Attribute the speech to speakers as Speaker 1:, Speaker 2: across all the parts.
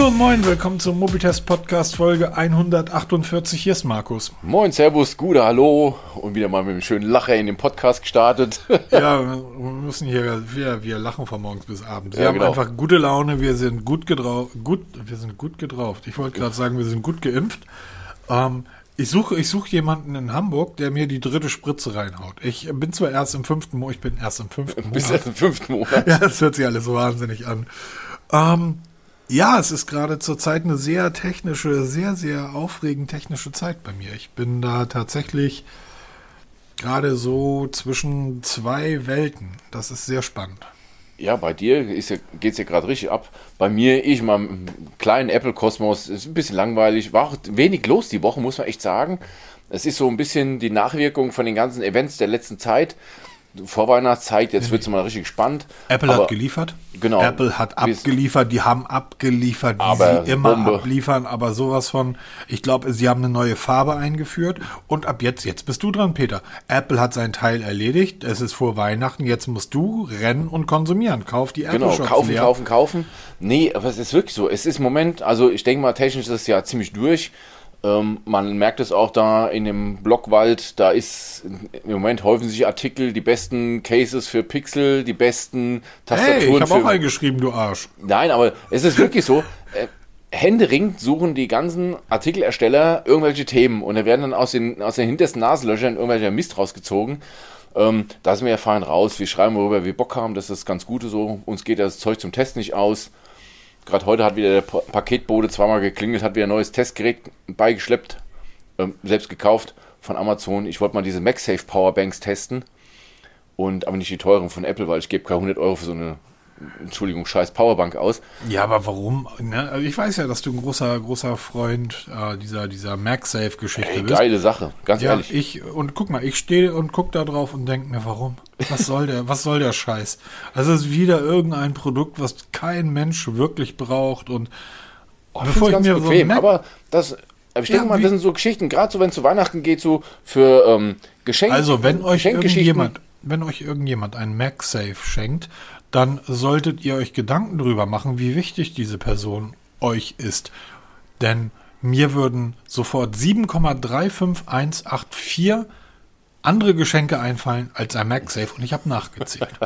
Speaker 1: Hallo und moin, willkommen zum Mobitest Podcast Folge 148. Hier ist Markus.
Speaker 2: Moin, Servus, Gude, hallo. Und wieder mal mit einem schönen Lacher in den Podcast gestartet.
Speaker 1: ja, wir müssen hier, wir, wir lachen von morgens bis abends. Wir
Speaker 2: Ja,
Speaker 1: haben
Speaker 2: genau.
Speaker 1: einfach gute Laune, wir sind gut gedrauft, gut, wir sind gut gedrauft. Ich wollte gerade sagen, wir sind gut geimpft. Ähm, ich suche, ich suche jemanden in Hamburg, der mir die dritte Spritze reinhaut. Ich bin zwar erst im fünften Monat, ich bin erst im fünften
Speaker 2: Bis
Speaker 1: Monat.
Speaker 2: erst im fünften Monat.
Speaker 1: Ja, das hört sich alles so wahnsinnig an. Ähm, ja, es ist gerade zurzeit eine sehr technische, sehr, sehr aufregend technische Zeit bei mir. Ich bin da tatsächlich gerade so zwischen zwei Welten. Das ist sehr spannend.
Speaker 2: Ja, bei dir ja, geht's ja gerade richtig ab. Bei mir, ich im kleinen Apple-Kosmos, ist ein bisschen langweilig. War auch wenig los die Woche, muss man echt sagen. Es ist so ein bisschen die Nachwirkung von den ganzen Events der letzten Zeit. Vorweihnachtszeit, jetzt wird's mal richtig spannend.
Speaker 1: Apple
Speaker 2: Aber-
Speaker 1: hat geliefert.
Speaker 2: Genau.
Speaker 1: Apple hat abgeliefert. Die haben abgeliefert, wie
Speaker 2: Aber
Speaker 1: sie immer
Speaker 2: Bombe.
Speaker 1: abliefern. Aber sowas von, ich glaube, sie haben eine neue Farbe eingeführt. Und ab jetzt, jetzt bist du dran, Peter. Apple hat seinen Teil erledigt. Es ist vor Weihnachten. Jetzt musst du rennen und konsumieren. Kauf die Apple
Speaker 2: Genau,
Speaker 1: Shops
Speaker 2: kaufen,
Speaker 1: leer.
Speaker 2: kaufen, kaufen. Nee, aber es ist wirklich so. Es ist im Moment, also ich denke mal, technisch ist es ja ziemlich durch. Ähm, man merkt es auch da in dem Blockwald, da ist im Moment häufen sich Artikel, die besten Cases für Pixel, die besten
Speaker 1: Hey,
Speaker 2: Tastaturen
Speaker 1: ich habe auch eingeschrieben, du Arsch.
Speaker 2: Nein, aber es ist wirklich so. Äh, händeringend suchen die ganzen Artikelersteller irgendwelche Themen und da werden dann aus den, aus den hintersten Nasenlöchern irgendwelcher Mist rausgezogen. Ähm, da sind wir ja fein raus. Wir schreiben, worüber wir Bock haben. Das ist das ganz Gute so. Uns geht das Zeug zum Test nicht aus. Gerade heute hat wieder der Pa- Paketbote zweimal geklingelt, hat wieder ein neues Testgerät beigeschleppt, ähm, selbst gekauft von Amazon. Ich wollte mal diese MagSafe Powerbanks testen. Und aber nicht die teuren von Apple, weil ich gebe keine 100 Euro für so eine, Entschuldigung, scheiß Powerbank aus.
Speaker 1: Ja, aber warum? Ne? Also ich weiß ja, dass du ein großer, großer Freund äh, dieser, dieser MagSafe-Geschichte bist.
Speaker 2: geile Sache, ganz
Speaker 1: Ja,
Speaker 2: ehrlich.
Speaker 1: ich, und guck mal, ich stehe und guck da drauf und denke mir, warum? Was soll der, was soll der Scheiß? Also es ist wieder irgendein Produkt, was kein Mensch wirklich braucht und
Speaker 2: Oh, ich find's ganz bequem,
Speaker 1: Mac-
Speaker 2: aber das, aber ich
Speaker 1: Ja,
Speaker 2: denke mal,
Speaker 1: wie-
Speaker 2: das sind so Geschichten, gerade so wenn es zu Weihnachten geht, so für ähm, Geschenke.
Speaker 1: Also, wenn euch irgendjemand, wenn euch irgendjemand ein MagSafe schenkt, dann solltet ihr euch Gedanken darüber machen, wie wichtig diese Person euch ist. Denn mir würden sofort 7,35184 andere Geschenke einfallen als ein MagSafe und ich habe nachgezählt.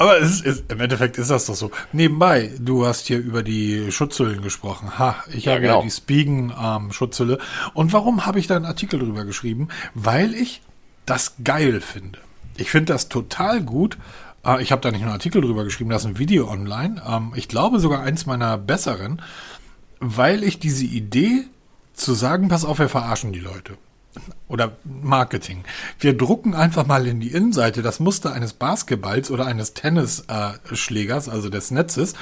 Speaker 1: Aber es ist, im Endeffekt ist das doch so. Nebenbei, du hast hier über die Schutzhüllen gesprochen. Ha, ich
Speaker 2: Ja,
Speaker 1: habe ja
Speaker 2: genau.
Speaker 1: die Spigen-Schutzhülle. Und warum habe ich da einen Artikel drüber geschrieben? Weil ich das geil finde. Ich finde das total gut. Äh, Ich habe da nicht nur einen Artikel drüber geschrieben, da ist ein Video online. Ähm, Ich glaube sogar eins meiner besseren, weil ich diese Idee zu sagen, pass auf, wir verarschen die Leute oder Marketing. Wir drucken einfach mal in die Innenseite das Muster eines Basketballs oder eines Tennisschlägers, also des Netzes,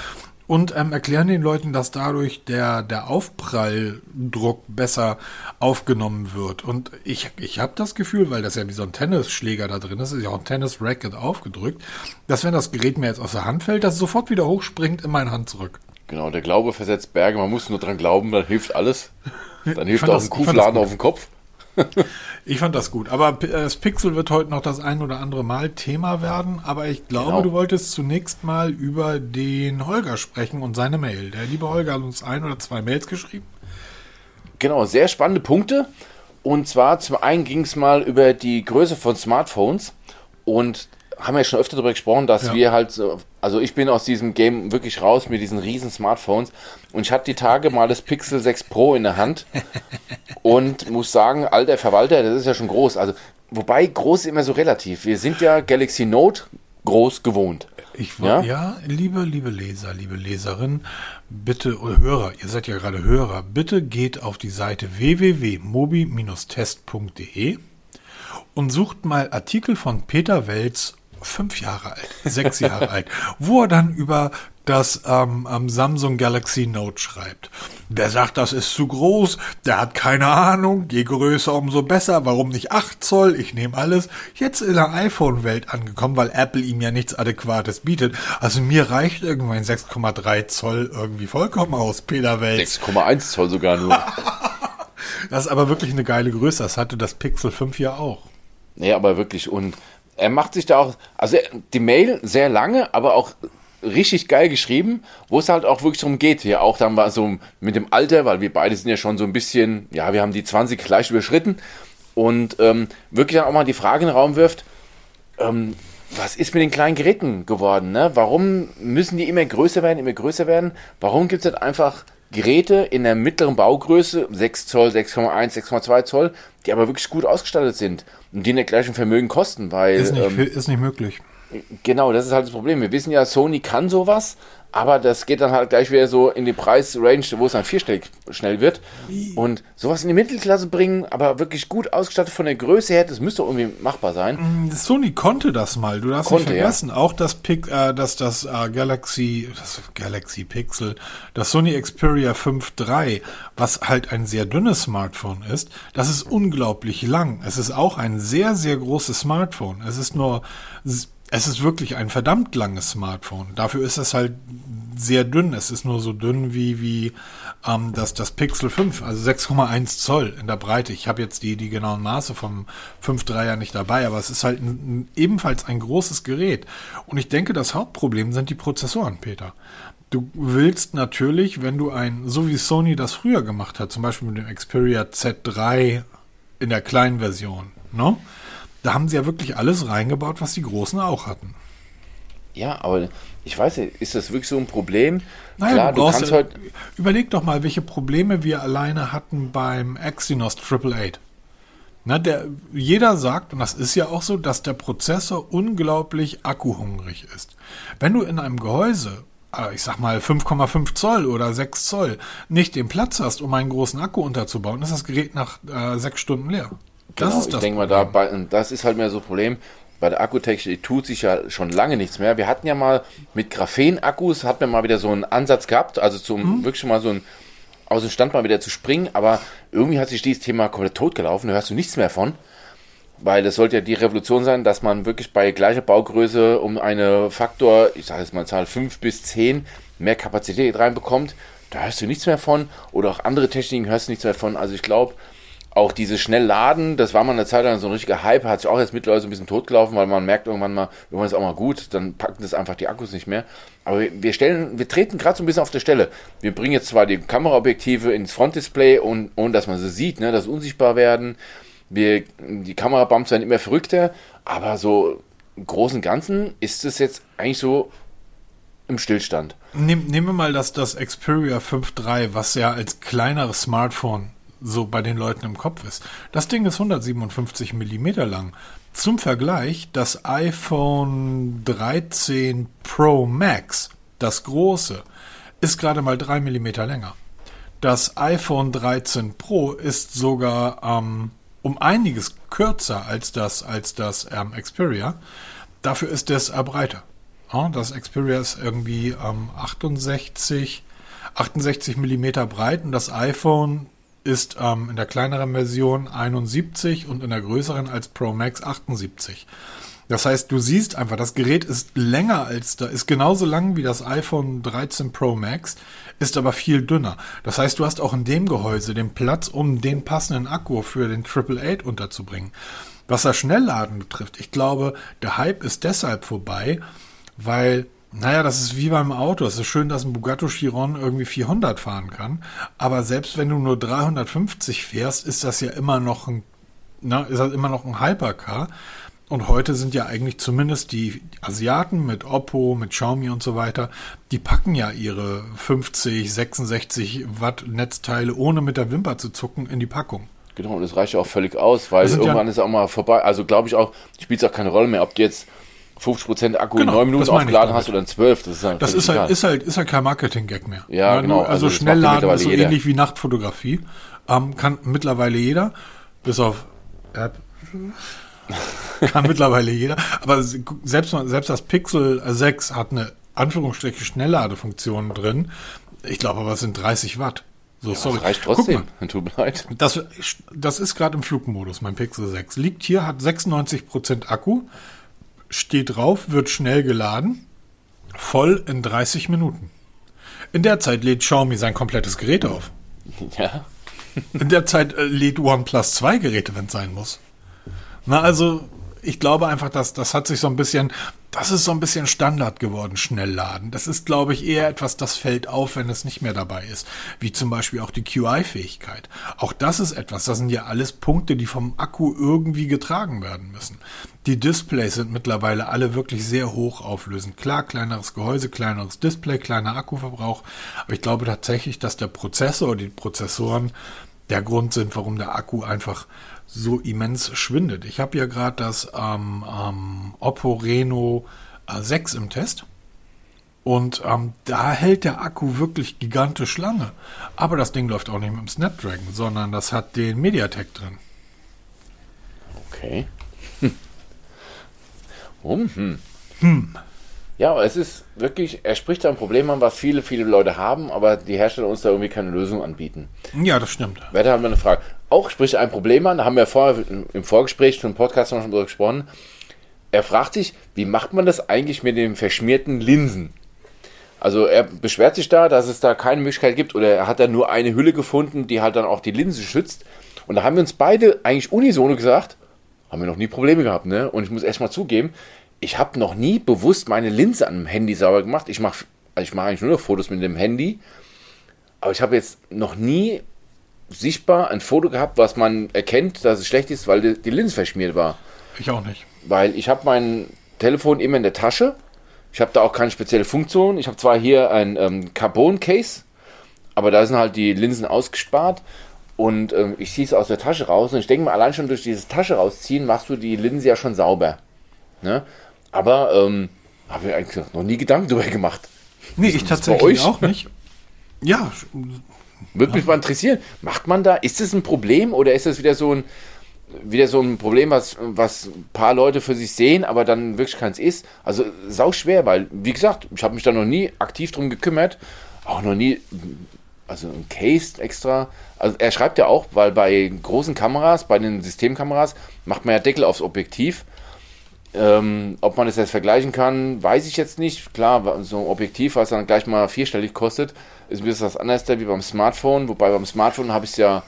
Speaker 1: und ähm, erklären den Leuten, dass dadurch der, der Aufpralldruck besser aufgenommen wird. Und ich, ich habe das Gefühl, weil das ja wie so ein Tennisschläger da drin ist, ist ja auch ein Tennis-Racket aufgedrückt, dass wenn das Gerät mir jetzt aus der Hand fällt, das sofort wieder hochspringt in meine Hand zurück.
Speaker 2: Genau, der Glaube versetzt Berge, man muss nur dran glauben, dann hilft alles. Dann hilft auch
Speaker 1: das-
Speaker 2: ein Kuhfladen auf dem Kopf.
Speaker 1: Ich fand das gut. Aber äh, das Pixel wird heute noch das ein oder andere Mal Thema werden. Aber ich glaube,
Speaker 2: Genau.
Speaker 1: du wolltest zunächst mal über den Holger sprechen und seine Mail. Der liebe Holger hat uns ein oder zwei Mails geschrieben.
Speaker 2: Genau, sehr spannende Punkte. Und zwar zum einen ging es mal über die Größe von Smartphones und haben ja schon öfter darüber gesprochen, dass
Speaker 1: Ja.
Speaker 2: wir halt, so- also ich bin aus diesem Game wirklich raus mit diesen riesen Smartphones und ich hatte die Tage mal das Pixel 6 Pro in der Hand und muss sagen, alter Verwalter, das ist ja schon groß. Also, wobei groß ist immer so relativ. Wir sind ja Galaxy Note groß gewohnt.
Speaker 1: Ich war,
Speaker 2: Ja?
Speaker 1: ja? liebe, liebe Leser, liebe Leserin, bitte, oder Hörer, ihr seid ja gerade Hörer, bitte geht auf die Seite www.mobi-test.de und sucht mal Artikel von Peter Welz, fünf Jahre alt, sechs Jahre alt, wo er dann über das ähm, ähm, Samsung Galaxy Note schreibt. Der sagt, das ist zu groß, der hat keine Ahnung, je größer, umso besser, warum nicht 8 Zoll, ich nehme alles. Jetzt in der iPhone-Welt angekommen, weil Apple ihm ja nichts Adäquates bietet. Also mir reicht irgendwann 6,3 Zoll irgendwie vollkommen aus, Peter Welz.
Speaker 2: 6,1 Zoll sogar nur.
Speaker 1: Das ist aber wirklich eine geile Größe, das hatte das Pixel 5 ja auch.
Speaker 2: Nee, aber wirklich. Und er macht sich da auch, also die Mail sehr lange, aber auch richtig geil geschrieben, wo es halt auch wirklich darum geht. Ja, auch dann war so mit dem Alter, weil wir beide sind ja schon so ein bisschen, ja, wir haben die 20 gleich überschritten und ähm, wirklich dann auch mal die Frage in den Raum wirft, ähm, was ist mit den kleinen Geräten geworden? Ne? Warum müssen die immer größer werden, immer größer werden? Warum gibt es nicht einfach Geräte in der mittleren Baugröße, 6 Zoll, 6,1, 6,2 Zoll, die aber wirklich gut ausgestattet sind und die nicht gleich ein Vermögen kosten? Weil,
Speaker 1: Ist nicht,
Speaker 2: ähm,
Speaker 1: ist nicht möglich.
Speaker 2: Genau, das ist halt das Problem. Wir wissen ja, Sony kann sowas, aber das geht dann halt gleich wieder so in die Preisrange, wo es dann vierstellig schnell wird. Und sowas in die Mittelklasse bringen, aber wirklich gut ausgestattet von der Größe her, das müsste irgendwie machbar sein.
Speaker 1: Sony konnte das mal. Du darfst
Speaker 2: Konnte,
Speaker 1: nicht vergessen, auch das, Pic, äh, das, das äh, Galaxy, das Galaxy Pixel, das Sony Xperia 5 III, was halt ein sehr dünnes Smartphone ist, das ist unglaublich lang. Es ist auch ein sehr, sehr großes Smartphone. Es ist nur es ist wirklich ein verdammt langes Smartphone. Dafür ist es halt sehr dünn. Es ist nur so dünn wie, wie ähm, das, das Pixel 5, also 6,1 Zoll in der Breite. Ich habe jetzt die, die genauen Maße vom 5.3er nicht dabei, aber es ist halt ein, ebenfalls ein großes Gerät. Und ich denke, das Hauptproblem sind die Prozessoren, Peter. Du willst natürlich, wenn du ein, so wie Sony das früher gemacht hat, zum Beispiel mit dem Xperia Z3 in der kleinen Version, ne? Da haben sie ja wirklich alles reingebaut, was die Großen auch hatten.
Speaker 2: Ja, aber ich weiß nicht, ist das wirklich so ein Problem?
Speaker 1: Naja, Klar, du, du kannst heute. Überleg doch mal, welche Probleme wir alleine hatten beim Exynos 888. Na, der, jeder sagt, und das ist ja auch so, dass der Prozessor unglaublich akkuhungrig ist. Wenn du in einem Gehäuse, äh, ich sag mal 5,5 Zoll oder 6 Zoll, nicht den Platz hast, um einen großen Akku unterzubauen, ist das Gerät nach äh, sechs Stunden leer.
Speaker 2: Das genau, ist das ich denke mal, da bei, das ist halt mehr so ein Problem. Bei der Akkutechnik tut sich ja schon lange nichts mehr. Wir hatten ja mal mit Graphen-Akkus, hat man mal wieder so einen Ansatz gehabt, also zum mhm. wirklich mal so ein aus dem Stand mal wieder zu springen, aber irgendwie hat sich dieses Thema komplett totgelaufen, da hörst du nichts mehr von. Weil das sollte ja die Revolution sein, dass man wirklich bei gleicher Baugröße um eine Faktor, ich sage jetzt mal Zahl 5 bis 10, mehr Kapazität reinbekommt. Da hörst du nichts mehr von. Oder auch andere Techniken hörst du nichts mehr von. Also ich glaube, auch diese Schnellladen, das war mal eine Zeit lang so ein richtiger Hype, hat sich auch jetzt mittlerweile so ein bisschen totgelaufen, weil man merkt irgendwann mal, irgendwann ist auch mal gut, dann packen das einfach die Akkus nicht mehr. Aber wir stellen, wir treten gerade so ein bisschen auf der Stelle. Wir bringen jetzt zwar die Kameraobjektive ins Frontdisplay und ohne dass man sie sieht, ne, dass sie unsichtbar werden. Wir, die Kamerabumps werden immer verrückter, aber so im Großen und Ganzen ist es jetzt eigentlich so im Stillstand.
Speaker 1: Nehmen wir mal das, das Xperia 5.3, was ja als kleineres Smartphone so bei den Leuten im Kopf ist. Das Ding ist 157 mm lang. Zum Vergleich, das iPhone 13 Pro Max, das große, ist gerade mal 3 mm länger. Das iPhone 13 Pro ist sogar ähm, um einiges kürzer als das, als das ähm, Xperia. Dafür ist es breiter. Das Xperia ist irgendwie ähm, 68, 68 mm breit und das iPhone ist ähm, in der kleineren Version 71 und in der größeren als Pro Max 78. Das heißt, du siehst einfach, das Gerät ist länger als da, ist genauso lang wie das iPhone 13 Pro Max, ist aber viel dünner. Das heißt, du hast auch in dem Gehäuse den Platz, um den passenden Akku für den Triple Eight unterzubringen. Was das Schnellladen betrifft, ich glaube, der Hype ist deshalb vorbei, weil naja, das ist wie beim Auto. Es ist schön, dass ein Bugatti Chiron irgendwie 400 fahren kann. Aber selbst wenn du nur 350 fährst, ist das ja immer noch ein, na, ist das immer noch ein Hypercar. Und heute sind ja eigentlich zumindest die Asiaten mit Oppo, mit Xiaomi und so weiter, die packen ja ihre 50, 66 Watt Netzteile, ohne mit der Wimper zu zucken, in die Packung.
Speaker 2: Genau, und das reicht ja auch völlig aus, weil irgendwann ja, ist auch mal vorbei. Also glaube ich auch, spielt es auch keine Rolle mehr, ob du jetzt 50% Akku genau, in 9 Minuten aufgeladen hast oder in 12.
Speaker 1: Das ist halt, das ist halt, ist halt, ist halt kein Marketing-Gag mehr.
Speaker 2: Ja, ja genau.
Speaker 1: also, also Schnellladen ist so jeder. ähnlich wie Nachtfotografie. Ähm, kann mittlerweile jeder, bis auf App. kann mittlerweile jeder. Aber selbst, selbst das Pixel 6 hat eine Anführungsstriche Schnellladefunktion drin. Ich glaube aber, es sind 30 Watt. So, ja, sorry.
Speaker 2: Das reicht trotzdem. Tut mir leid.
Speaker 1: Das, das ist gerade im Flugmodus, mein Pixel 6. Liegt hier, hat 96% Akku steht drauf, wird schnell geladen, voll in 30 Minuten. In der Zeit lädt Xiaomi sein komplettes Gerät auf.
Speaker 2: Ja.
Speaker 1: In der Zeit äh, lädt OnePlus zwei Geräte, wenn es sein muss. Na, also, ich glaube einfach, dass das hat sich so ein bisschen, das ist so ein bisschen Standard geworden, Schnellladen. Das ist, glaube ich, eher etwas, das fällt auf, wenn es nicht mehr dabei ist. Wie zum Beispiel auch die QI-Fähigkeit. Auch das ist etwas, das sind ja alles Punkte, die vom Akku irgendwie getragen werden müssen. Die Displays sind mittlerweile alle wirklich sehr hoch auflösend. Klar, kleineres Gehäuse, kleineres Display, kleiner Akkuverbrauch. Aber ich glaube tatsächlich, dass der Prozessor oder die Prozessoren der Grund sind, warum der Akku einfach so immens schwindet. Ich habe ja gerade das ähm, ähm, Oppo Reno 6 äh, im Test. Und ähm, da hält der Akku wirklich gigantisch lange. Aber das Ding läuft auch nicht mit dem Snapdragon, sondern das hat den MediaTek drin.
Speaker 2: Okay. Hm. Um, hm. Hm. Ja, aber es ist wirklich, er spricht da ein Problem an, was viele, viele Leute haben, aber die Hersteller uns da irgendwie keine Lösung anbieten.
Speaker 1: Ja, das stimmt.
Speaker 2: Weiter haben wir eine Frage. Auch spricht ein Problem an, da haben wir vorher im Vorgespräch zum Podcast noch schon drüber gesprochen. Er fragt sich, wie macht man das eigentlich mit den verschmierten Linsen? Also er beschwert sich da, dass es da keine Möglichkeit gibt oder er hat da nur eine Hülle gefunden, die halt dann auch die Linse schützt. Und da haben wir uns beide eigentlich unisono gesagt, haben wir noch nie Probleme gehabt, ne? Und ich muss erstmal zugeben, ich habe noch nie bewusst meine Linse an dem Handy sauber gemacht. Ich mache also ich mache eigentlich nur noch Fotos mit dem Handy. Aber ich habe jetzt noch nie sichtbar ein Foto gehabt, was man erkennt, dass es schlecht ist, weil die, die Linse verschmiert war.
Speaker 1: Ich auch nicht.
Speaker 2: Weil ich habe mein Telefon immer in der Tasche. Ich habe da auch keine spezielle Funktion. Ich habe zwar hier ein ähm, Carbon-Case, aber da sind halt die Linsen ausgespart. Und ähm, ich ziehe es aus der Tasche raus. Und ich denke mal, allein schon durch diese Tasche rausziehen, machst du die Linse ja schon sauber. Ne? Aber ähm, habe ich eigentlich noch nie Gedanken darüber gemacht.
Speaker 1: Nee, ich tatsächlich auch nicht. Ja.
Speaker 2: Würde mich mal interessieren. Macht man da, ist das ein Problem oder ist das wieder so ein, wieder so ein Problem, was, was ein paar Leute für sich sehen, aber dann wirklich keins ist? Also sau schwer, weil, wie gesagt, ich habe mich da noch nie aktiv drum gekümmert. Auch noch nie, also ein Case extra. Also er schreibt ja auch, weil bei großen Kameras, bei den Systemkameras, macht man ja Deckel aufs Objektiv ähm, ob man das jetzt vergleichen kann, weiß ich jetzt nicht. Klar, so ein Objektiv, was dann gleich mal vierstellig kostet, ist ein bisschen was anderes wie beim Smartphone. Wobei beim Smartphone habe ich es ja,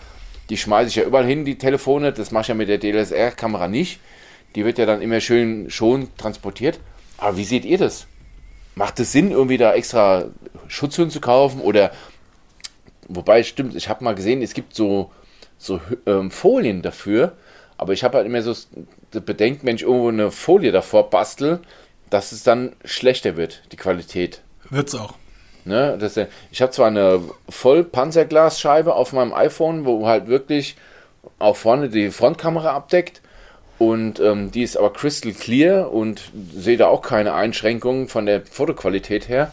Speaker 2: die schmeiße ich ja überall hin, die Telefone. Das mache ich ja mit der DSLR-Kamera nicht. Die wird ja dann immer schön schon transportiert. Aber wie seht ihr das? Macht es Sinn, irgendwie da extra Schutzhüllen zu kaufen? Oder, wobei, stimmt, ich habe mal gesehen, es gibt so, so ähm, Folien dafür. Aber ich habe halt immer so bedenkt, wenn ich irgendwo eine Folie davor bastel, dass es dann schlechter wird, die Qualität.
Speaker 1: Wird's auch.
Speaker 2: Ne, das, ich habe zwar eine Vollpanzerglasscheibe auf meinem iPhone, wo halt wirklich auch vorne die Frontkamera abdeckt und ähm, die ist aber crystal clear und sehe da auch keine Einschränkungen von der Fotoqualität her.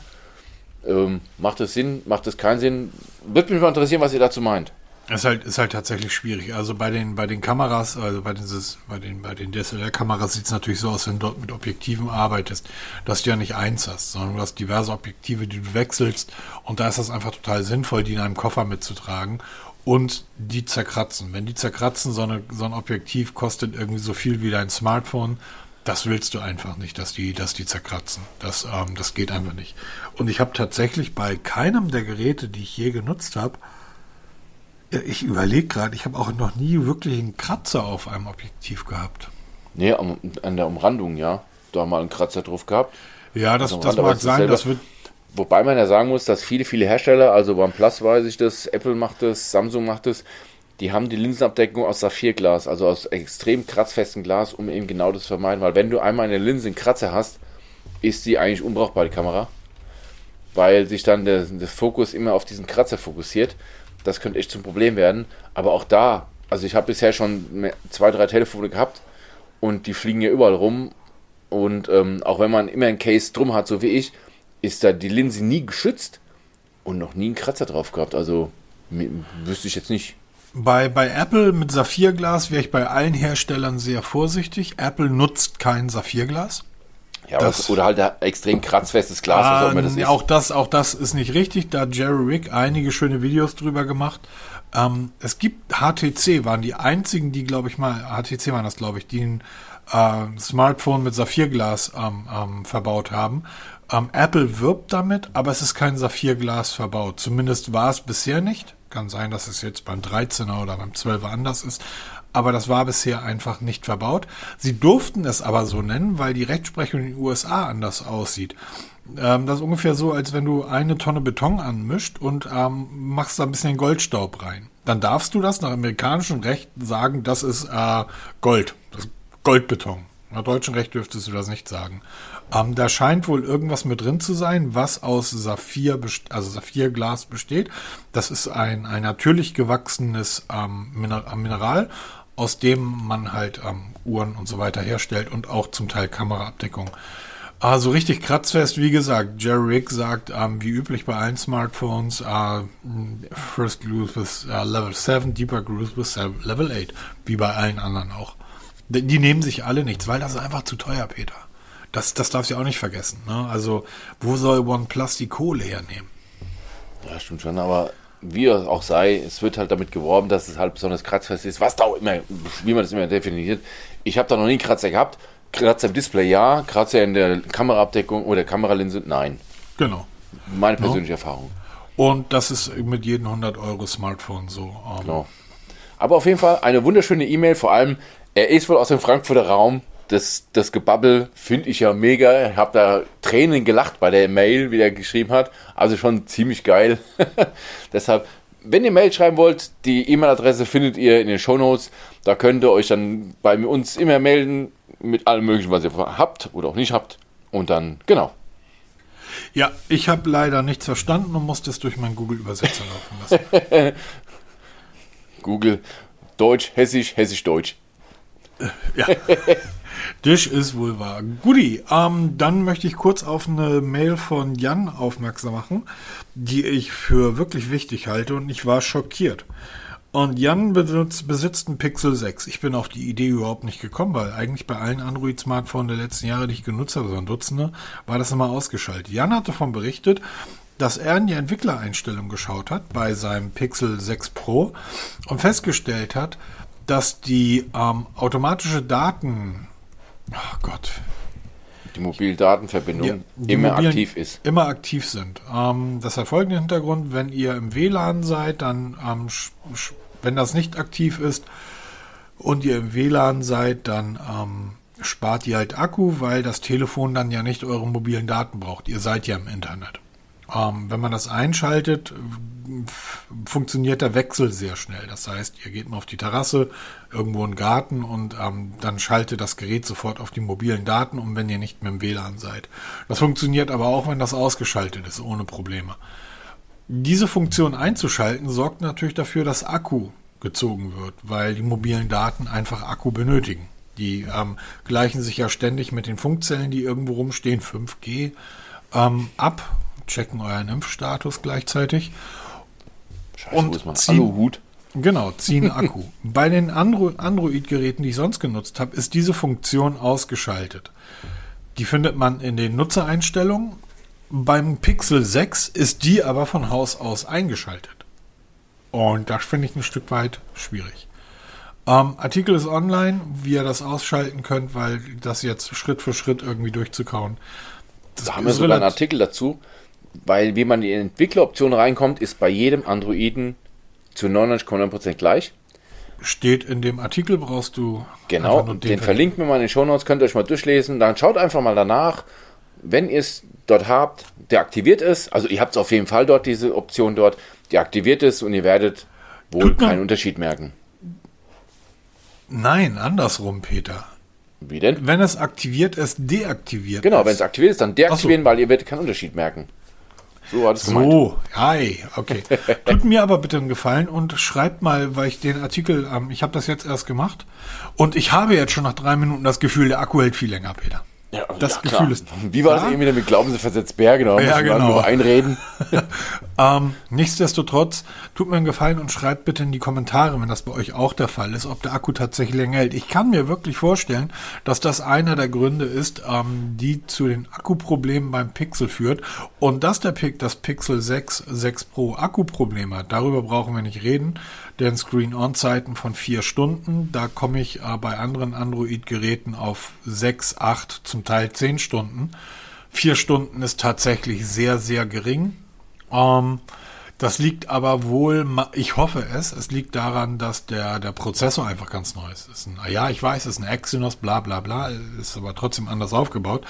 Speaker 2: Ähm, macht es Sinn? Macht es keinen Sinn? Würde mich mal interessieren, was ihr dazu meint.
Speaker 1: Ist halt, ist halt tatsächlich schwierig. Also bei den, bei den Kameras, also bei, dieses, bei den, bei den DSLR-Kameras sieht es natürlich so aus, wenn du dort mit Objektiven arbeitest, dass du ja nicht eins hast, sondern du hast diverse Objektive, die du wechselst. Und da ist das einfach total sinnvoll, die in einem Koffer mitzutragen und die zerkratzen. Wenn die zerkratzen, so, eine, so ein Objektiv kostet irgendwie so viel wie dein Smartphone. Das willst du einfach nicht, dass die, dass die zerkratzen. Das, ähm, das geht einfach nicht. Und ich habe tatsächlich bei keinem der Geräte, die ich je genutzt habe, ich überlege gerade, ich habe auch noch nie wirklich einen Kratzer auf einem Objektiv gehabt.
Speaker 2: Nee, an, an der Umrandung, ja. Da mal einen Kratzer drauf gehabt.
Speaker 1: Ja, das, also das mag sein, das wird.
Speaker 2: Wobei man ja sagen muss, dass viele, viele Hersteller, also OnePlus weiß ich das, Apple macht das, Samsung macht das, die haben die Linsenabdeckung aus Saphirglas, also aus extrem kratzfestem Glas, um eben genau das zu vermeiden. Weil wenn du einmal eine Linse einen Kratzer hast, ist die eigentlich unbrauchbar, die Kamera. Weil sich dann der, der Fokus immer auf diesen Kratzer fokussiert. Das könnte echt zum Problem werden. Aber auch da, also ich habe bisher schon zwei, drei Telefone gehabt und die fliegen ja überall rum. Und ähm, auch wenn man immer ein Case drum hat, so wie ich, ist da die Linse nie geschützt und noch nie einen Kratzer drauf gehabt. Also wüsste ich jetzt nicht.
Speaker 1: Bei, bei Apple mit Saphirglas wäre ich bei allen Herstellern sehr vorsichtig. Apple nutzt kein Saphirglas.
Speaker 2: Ja, das, oder halt extrem kratzfestes Glas,
Speaker 1: was auch immer das ist. Auch das, auch das ist nicht richtig. Da hat Jerry Rick einige schöne Videos drüber gemacht. Ähm, es gibt HTC, waren die einzigen, die, glaube ich mal, HTC waren das, glaube ich, die ein äh, Smartphone mit Saphirglas ähm, ähm, verbaut haben. Ähm, Apple wirbt damit, aber es ist kein Saphirglas verbaut. Zumindest war es bisher nicht. Kann sein, dass es jetzt beim 13er oder beim 12er anders ist. Aber das war bisher einfach nicht verbaut. Sie durften es aber so nennen, weil die Rechtsprechung in den USA anders aussieht. Ähm, das ist ungefähr so, als wenn du eine Tonne Beton anmischt und ähm, machst da ein bisschen Goldstaub rein. Dann darfst du das nach amerikanischem Recht sagen, das ist äh, Gold, das ist Goldbeton. Nach deutschem Recht dürftest du das nicht sagen. Ähm, da scheint wohl irgendwas mit drin zu sein, was aus Saphir, also Saphirglas besteht. Das ist ein, ein natürlich gewachsenes ähm, Mineral, aus dem man halt ähm, Uhren und so weiter herstellt und auch zum Teil Kameraabdeckung. Also richtig kratzfest, wie gesagt, Jerry Rick sagt, ähm, wie üblich bei allen Smartphones, uh, First Groove with uh, Level 7, Deeper Groove with Level 8, wie bei allen anderen auch. Die, die nehmen sich alle nichts, weil das ist einfach zu teuer, Peter. Das, das darfst du auch nicht vergessen. Ne? Also, wo soll OnePlus die Kohle hernehmen?
Speaker 2: Ja, stimmt schon, aber wie auch sei, es wird halt damit geworben, dass es halt besonders kratzfest ist, was da auch immer, wie man das immer definiert. Ich habe da noch nie einen Kratzer gehabt. Kratzer im Display ja, Kratzer in der Kameraabdeckung oder Kameralinse nein.
Speaker 1: Genau.
Speaker 2: Meine persönliche no. Erfahrung.
Speaker 1: Und das ist mit jedem 100 Euro Smartphone so.
Speaker 2: Um genau. Aber auf jeden Fall eine wunderschöne E-Mail, vor allem, er ist wohl aus dem Frankfurter Raum, das, das Gebabbel finde ich ja mega. Ich habe da Tränen gelacht bei der Mail, wie er geschrieben hat. Also schon ziemlich geil. Deshalb, wenn ihr Mail schreiben wollt, die E-Mail-Adresse findet ihr in den Show Notes. Da könnt ihr euch dann bei uns immer melden mit allem Möglichen, was ihr habt oder auch nicht habt. Und dann, genau.
Speaker 1: Ja, ich habe leider nichts verstanden und musste es durch meinen Google-Übersetzer laufen lassen.
Speaker 2: Google, Deutsch, Hessisch, Hessisch-Deutsch.
Speaker 1: Ja. Dish ist wohl wahr. Guti, ähm, dann möchte ich kurz auf eine Mail von Jan aufmerksam machen, die ich für wirklich wichtig halte und ich war schockiert. Und Jan besitzt, besitzt einen Pixel 6. Ich bin auf die Idee überhaupt nicht gekommen, weil eigentlich bei allen Android-Smartphones der letzten Jahre, die ich genutzt habe, so ein Dutzende, war das immer ausgeschaltet. Jan hat davon berichtet, dass er in die Entwicklereinstellung geschaut hat bei seinem Pixel 6 Pro und festgestellt hat, dass die ähm, automatische Daten oh Gott.
Speaker 2: Die Mobildatenverbindung ja, die immer aktiv ist.
Speaker 1: Immer aktiv sind. Ähm, das hat folgenden Hintergrund, wenn ihr im WLAN seid, dann, ähm, wenn das nicht aktiv ist und ihr im WLAN seid, dann ähm, spart ihr halt Akku, weil das Telefon dann ja nicht eure mobilen Daten braucht. Ihr seid ja im Internet. Ähm, wenn man das einschaltet, funktioniert der Wechsel sehr schnell. Das heißt, ihr geht mal auf die Terrasse, irgendwo den Garten und ähm, dann schaltet das Gerät sofort auf die mobilen Daten um, wenn ihr nicht mehr im WLAN seid. Das funktioniert aber auch, wenn das ausgeschaltet ist, ohne Probleme. Diese Funktion einzuschalten sorgt natürlich dafür, dass Akku gezogen wird, weil die mobilen Daten einfach Akku benötigen. Die ähm, gleichen sich ja ständig mit den Funkzellen, die irgendwo rumstehen, 5G, ähm, ab checken euren Impfstatus gleichzeitig.
Speaker 2: Scheiße, und ziehen, Aluhut.
Speaker 1: Genau, ziehen Akku. Bei den Andro Android-Geräten, die ich sonst genutzt habe, ist diese Funktion ausgeschaltet. Die findet man in den Nutzereinstellungen. Beim Pixel 6 ist die aber von Haus aus eingeschaltet. Und das finde ich ein Stück weit schwierig. Ähm, Artikel ist online, wie ihr das ausschalten könnt, weil das jetzt Schritt für Schritt irgendwie durchzukauen.
Speaker 2: Das da haben wir sogar einen Artikel dazu weil wie man in die Entwickleroption reinkommt, ist bei jedem Androiden zu 99,9% gleich.
Speaker 1: Steht in dem Artikel, brauchst du.
Speaker 2: Genau, den, den verlinken wir mal in den Show Notes, könnt ihr euch mal durchlesen. Dann schaut einfach mal danach, wenn ihr es dort habt, deaktiviert ist. Also ihr habt es auf jeden Fall dort, diese Option dort, deaktiviert ist und ihr werdet wohl keinen Unterschied merken.
Speaker 1: Nein, andersrum, Peter.
Speaker 2: Wie denn?
Speaker 1: Wenn es aktiviert ist, deaktiviert.
Speaker 2: Genau, wenn es aktiviert ist, dann deaktivieren, so. weil ihr werdet keinen Unterschied merken.
Speaker 1: So hat es. So, hi, okay. Tut mir aber bitte einen Gefallen und schreibt mal, weil ich den Artikel, ähm, ich habe das jetzt erst gemacht und ich habe jetzt schon nach drei Minuten das Gefühl, der Akku hält viel länger, Peter.
Speaker 2: Ja, das ja, Gefühl klar. ist. Wie war da? das eben wieder mit Glauben Sie versetzt Berge? Da
Speaker 1: ja, genau.
Speaker 2: Nur einreden.
Speaker 1: ähm, nichtsdestotrotz, tut mir einen Gefallen und schreibt bitte in die Kommentare, wenn das bei euch auch der Fall ist, ob der Akku tatsächlich länger hält. Ich kann mir wirklich vorstellen, dass das einer der Gründe ist, ähm, die zu den Akkuproblemen beim Pixel führt. Und dass der Pic, das Pixel 6, 6 Pro Akkuprobleme hat, darüber brauchen wir nicht reden denn Screen-On-Zeiten von vier Stunden. Da komme ich äh, bei anderen Android-Geräten auf sechs, acht, zum Teil zehn Stunden. Vier Stunden ist tatsächlich sehr, sehr gering. Ähm, Das liegt aber wohl, ich hoffe es, es liegt daran, dass der, der Prozessor einfach ganz neu ist. ist ein, ja, ich weiß, es ist ein Exynos, bla bla bla, ist aber trotzdem anders aufgebaut.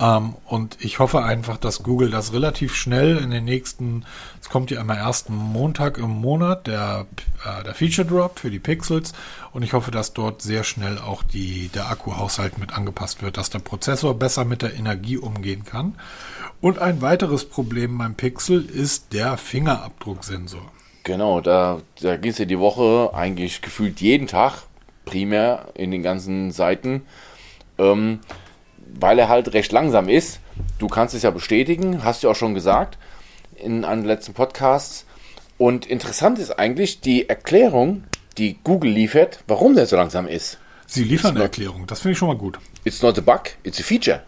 Speaker 1: Ähm, und ich hoffe einfach, dass Google das relativ schnell in den nächsten, es kommt ja immer ersten Montag im Monat, der, äh, der Feature Drop für die Pixels. Und ich hoffe, dass dort sehr schnell auch die, der Akkuhaushalt mit angepasst wird, dass der Prozessor besser mit der Energie umgehen kann. Und ein weiteres Problem beim Pixel ist der Fingerabdrucksensor.
Speaker 2: Genau, da, da ging es ja die Woche eigentlich gefühlt jeden Tag, primär in den ganzen Seiten, ähm, weil er halt recht langsam ist. Du kannst es ja bestätigen, hast du auch schon gesagt in einem letzten Podcast. Und interessant ist eigentlich die Erklärung, die Google liefert, warum der so langsam ist.
Speaker 1: Sie liefern eine Erklärung, das finde ich schon mal gut.
Speaker 2: It's not a bug, it's a feature.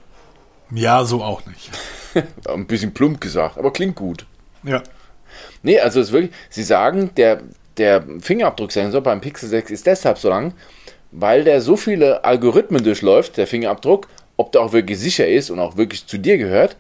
Speaker 1: Ja, so auch nicht.
Speaker 2: Ein bisschen plump gesagt, aber klingt gut.
Speaker 1: Ja.
Speaker 2: Nee, also es ist wirklich, sie sagen, der, der Fingerabdrucksensor beim Pixel 6 ist deshalb so lang, weil der so viele Algorithmen durchläuft, der Fingerabdruck, ob der auch wirklich sicher ist und auch wirklich zu dir gehört.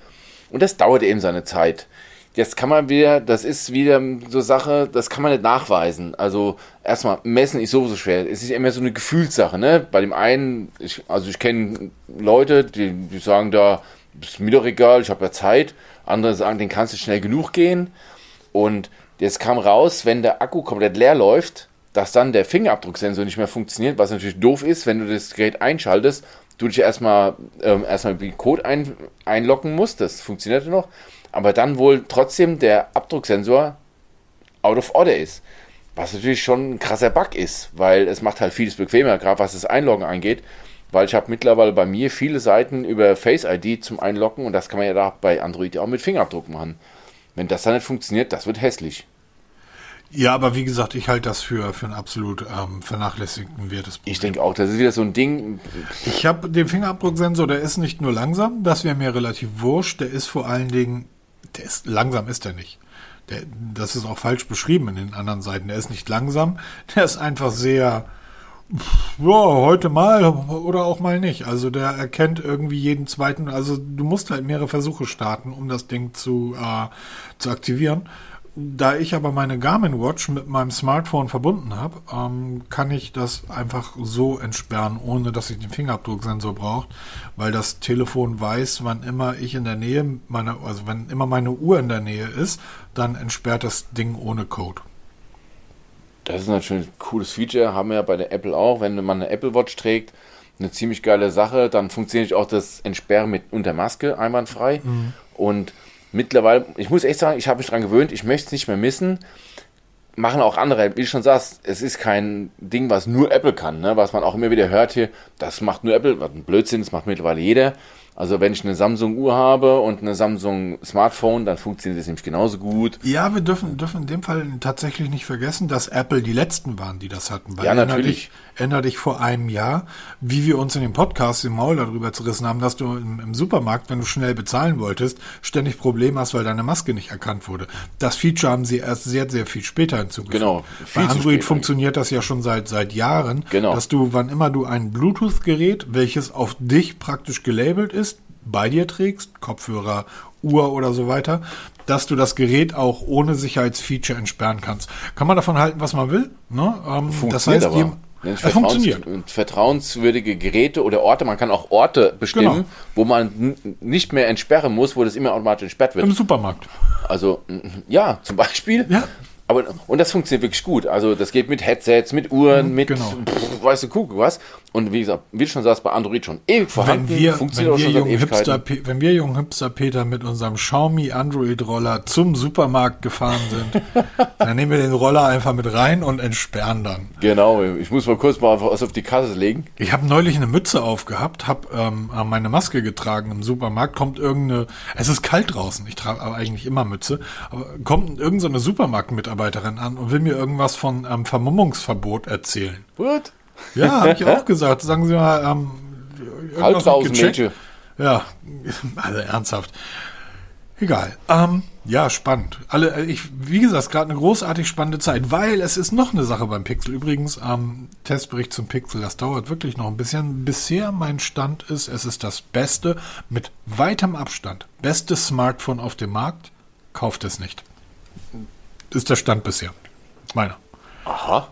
Speaker 2: Und das dauert eben seine Zeit. Jetzt kann man wieder, das ist wieder so Sache, das kann man nicht nachweisen. Also erstmal, messen ist sowieso schwer. Es ist immer so eine Gefühlssache, ne? Bei dem einen, ich, also ich kenne Leute, die, die sagen da, ist mir doch egal, ich habe ja Zeit. Andere sagen, den kannst du schnell genug gehen. Und jetzt kam raus, wenn der Akku komplett leer läuft, dass dann der Fingerabdrucksensor nicht mehr funktioniert, was natürlich doof ist, wenn du das Gerät einschaltest, du dich erstmal ähm, erstmal den Code ein, einloggen musst, das funktionierte noch aber dann wohl trotzdem der Abdrucksensor out of order ist. Was natürlich schon ein krasser Bug ist, weil es macht halt vieles bequemer, gerade was das Einloggen angeht. Weil ich habe mittlerweile bei mir viele Seiten über Face ID zum Einloggen und das kann man ja da bei Android auch mit Fingerabdruck machen. Wenn das dann nicht funktioniert, das wird hässlich.
Speaker 1: Ja, aber wie gesagt, ich halte das für, für ein absolut ähm, vernachlässigten wertes.
Speaker 2: Ich denke auch, das ist wieder so ein Ding.
Speaker 1: Ich habe den Fingerabdrucksensor, der ist nicht nur langsam, das wäre mir relativ wurscht, der ist vor allen Dingen der ist langsam ist er nicht. Der, das ist auch falsch beschrieben in den anderen Seiten. Der ist nicht langsam, der ist einfach sehr, ja, heute mal oder auch mal nicht. Also der erkennt irgendwie jeden zweiten, also du musst halt mehrere Versuche starten, um das Ding zu, äh, zu aktivieren. Da ich aber meine Garmin Watch mit meinem Smartphone verbunden habe, ähm, kann ich das einfach so entsperren, ohne dass ich den Fingerabdrucksensor brauche, weil das Telefon weiß, wann immer ich in der Nähe, meine, also wenn immer meine Uhr in der Nähe ist, dann entsperrt das Ding ohne Code.
Speaker 2: Das ist natürlich ein cooles Feature, haben wir ja bei der Apple auch. Wenn man eine Apple Watch trägt, eine ziemlich geile Sache, dann funktioniert auch das Entsperren mit unter Maske einwandfrei. Mhm. Und mittlerweile, ich muss echt sagen, ich habe mich daran gewöhnt, ich möchte es nicht mehr missen. Machen auch andere, wie du schon sagst, es ist kein Ding, was nur Apple kann, ne? was man auch immer wieder hört hier, das macht nur Apple, was ein Blödsinn, das macht mittlerweile jeder. Also wenn ich eine Samsung-Uhr habe und eine Samsung-Smartphone, dann funktioniert das nämlich genauso gut.
Speaker 1: Ja, wir dürfen, dürfen in dem Fall tatsächlich nicht vergessen, dass Apple die letzten waren, die das hatten.
Speaker 2: Ja, natürlich.
Speaker 1: Erinnere dich vor einem Jahr, wie wir uns in dem Podcast im Maul darüber zerrissen haben, dass du im, im Supermarkt, wenn du schnell bezahlen wolltest, ständig Probleme hast, weil deine Maske nicht erkannt wurde. Das Feature haben sie erst sehr, sehr viel später hinzugefügt.
Speaker 2: Genau.
Speaker 1: Bei Android funktioniert das ja schon seit, seit Jahren,
Speaker 2: genau.
Speaker 1: dass du, wann immer du ein Bluetooth-Gerät, welches auf dich praktisch gelabelt ist, bei dir trägst, Kopfhörer, Uhr oder so weiter, dass du das Gerät auch ohne Sicherheitsfeature entsperren kannst. Kann man davon halten, was man will. Ne?
Speaker 2: Ähm, das heißt, aber. Es funktioniert. Vertrauenswürdige Geräte oder Orte, man kann auch Orte bestimmen, genau. wo man nicht mehr entsperren muss, wo das immer automatisch entsperrt wird.
Speaker 1: Im Supermarkt.
Speaker 2: Also, ja, zum Beispiel.
Speaker 1: Ja.
Speaker 2: Aber, und das funktioniert wirklich gut. Also das geht mit Headsets, mit Uhren, mhm, mit,
Speaker 1: genau.
Speaker 2: pff, weißt du, was. Und wie gesagt, wie du schon sagst, bei Android schon ewig vorhanden.
Speaker 1: Wenn wir, funktioniert wenn wir, jungen Hipster, wenn wir jungen Hipster Peter mit unserem Xiaomi Android Roller zum Supermarkt gefahren sind, dann nehmen wir den Roller einfach mit rein und entsperren dann.
Speaker 2: Genau, ich muss mal kurz mal was auf die Kasse legen.
Speaker 1: Ich habe neulich eine Mütze aufgehabt, habe ähm, meine Maske getragen im Supermarkt, kommt irgendeine, es ist kalt draußen, ich trage aber eigentlich immer Mütze, aber kommt irgendeine so Supermarktmitarbeiterin an und will mir irgendwas von ähm, Vermummungsverbot erzählen.
Speaker 2: What?
Speaker 1: Ja, habe ich auch gesagt. Sagen Sie mal, ähm,
Speaker 2: irgendwas Mädchen.
Speaker 1: Ja, also ernsthaft. Egal. Ähm, ja, spannend. Alle, äh, ich, wie gesagt, gerade eine großartig spannende Zeit, weil es ist noch eine Sache beim Pixel. Übrigens, ähm, Testbericht zum Pixel, das dauert wirklich noch ein bisschen. Bisher mein Stand ist, es ist das Beste mit weitem Abstand. Bestes Smartphone auf dem Markt. Kauft es nicht. Ist der Stand bisher. Meiner.
Speaker 2: Aha.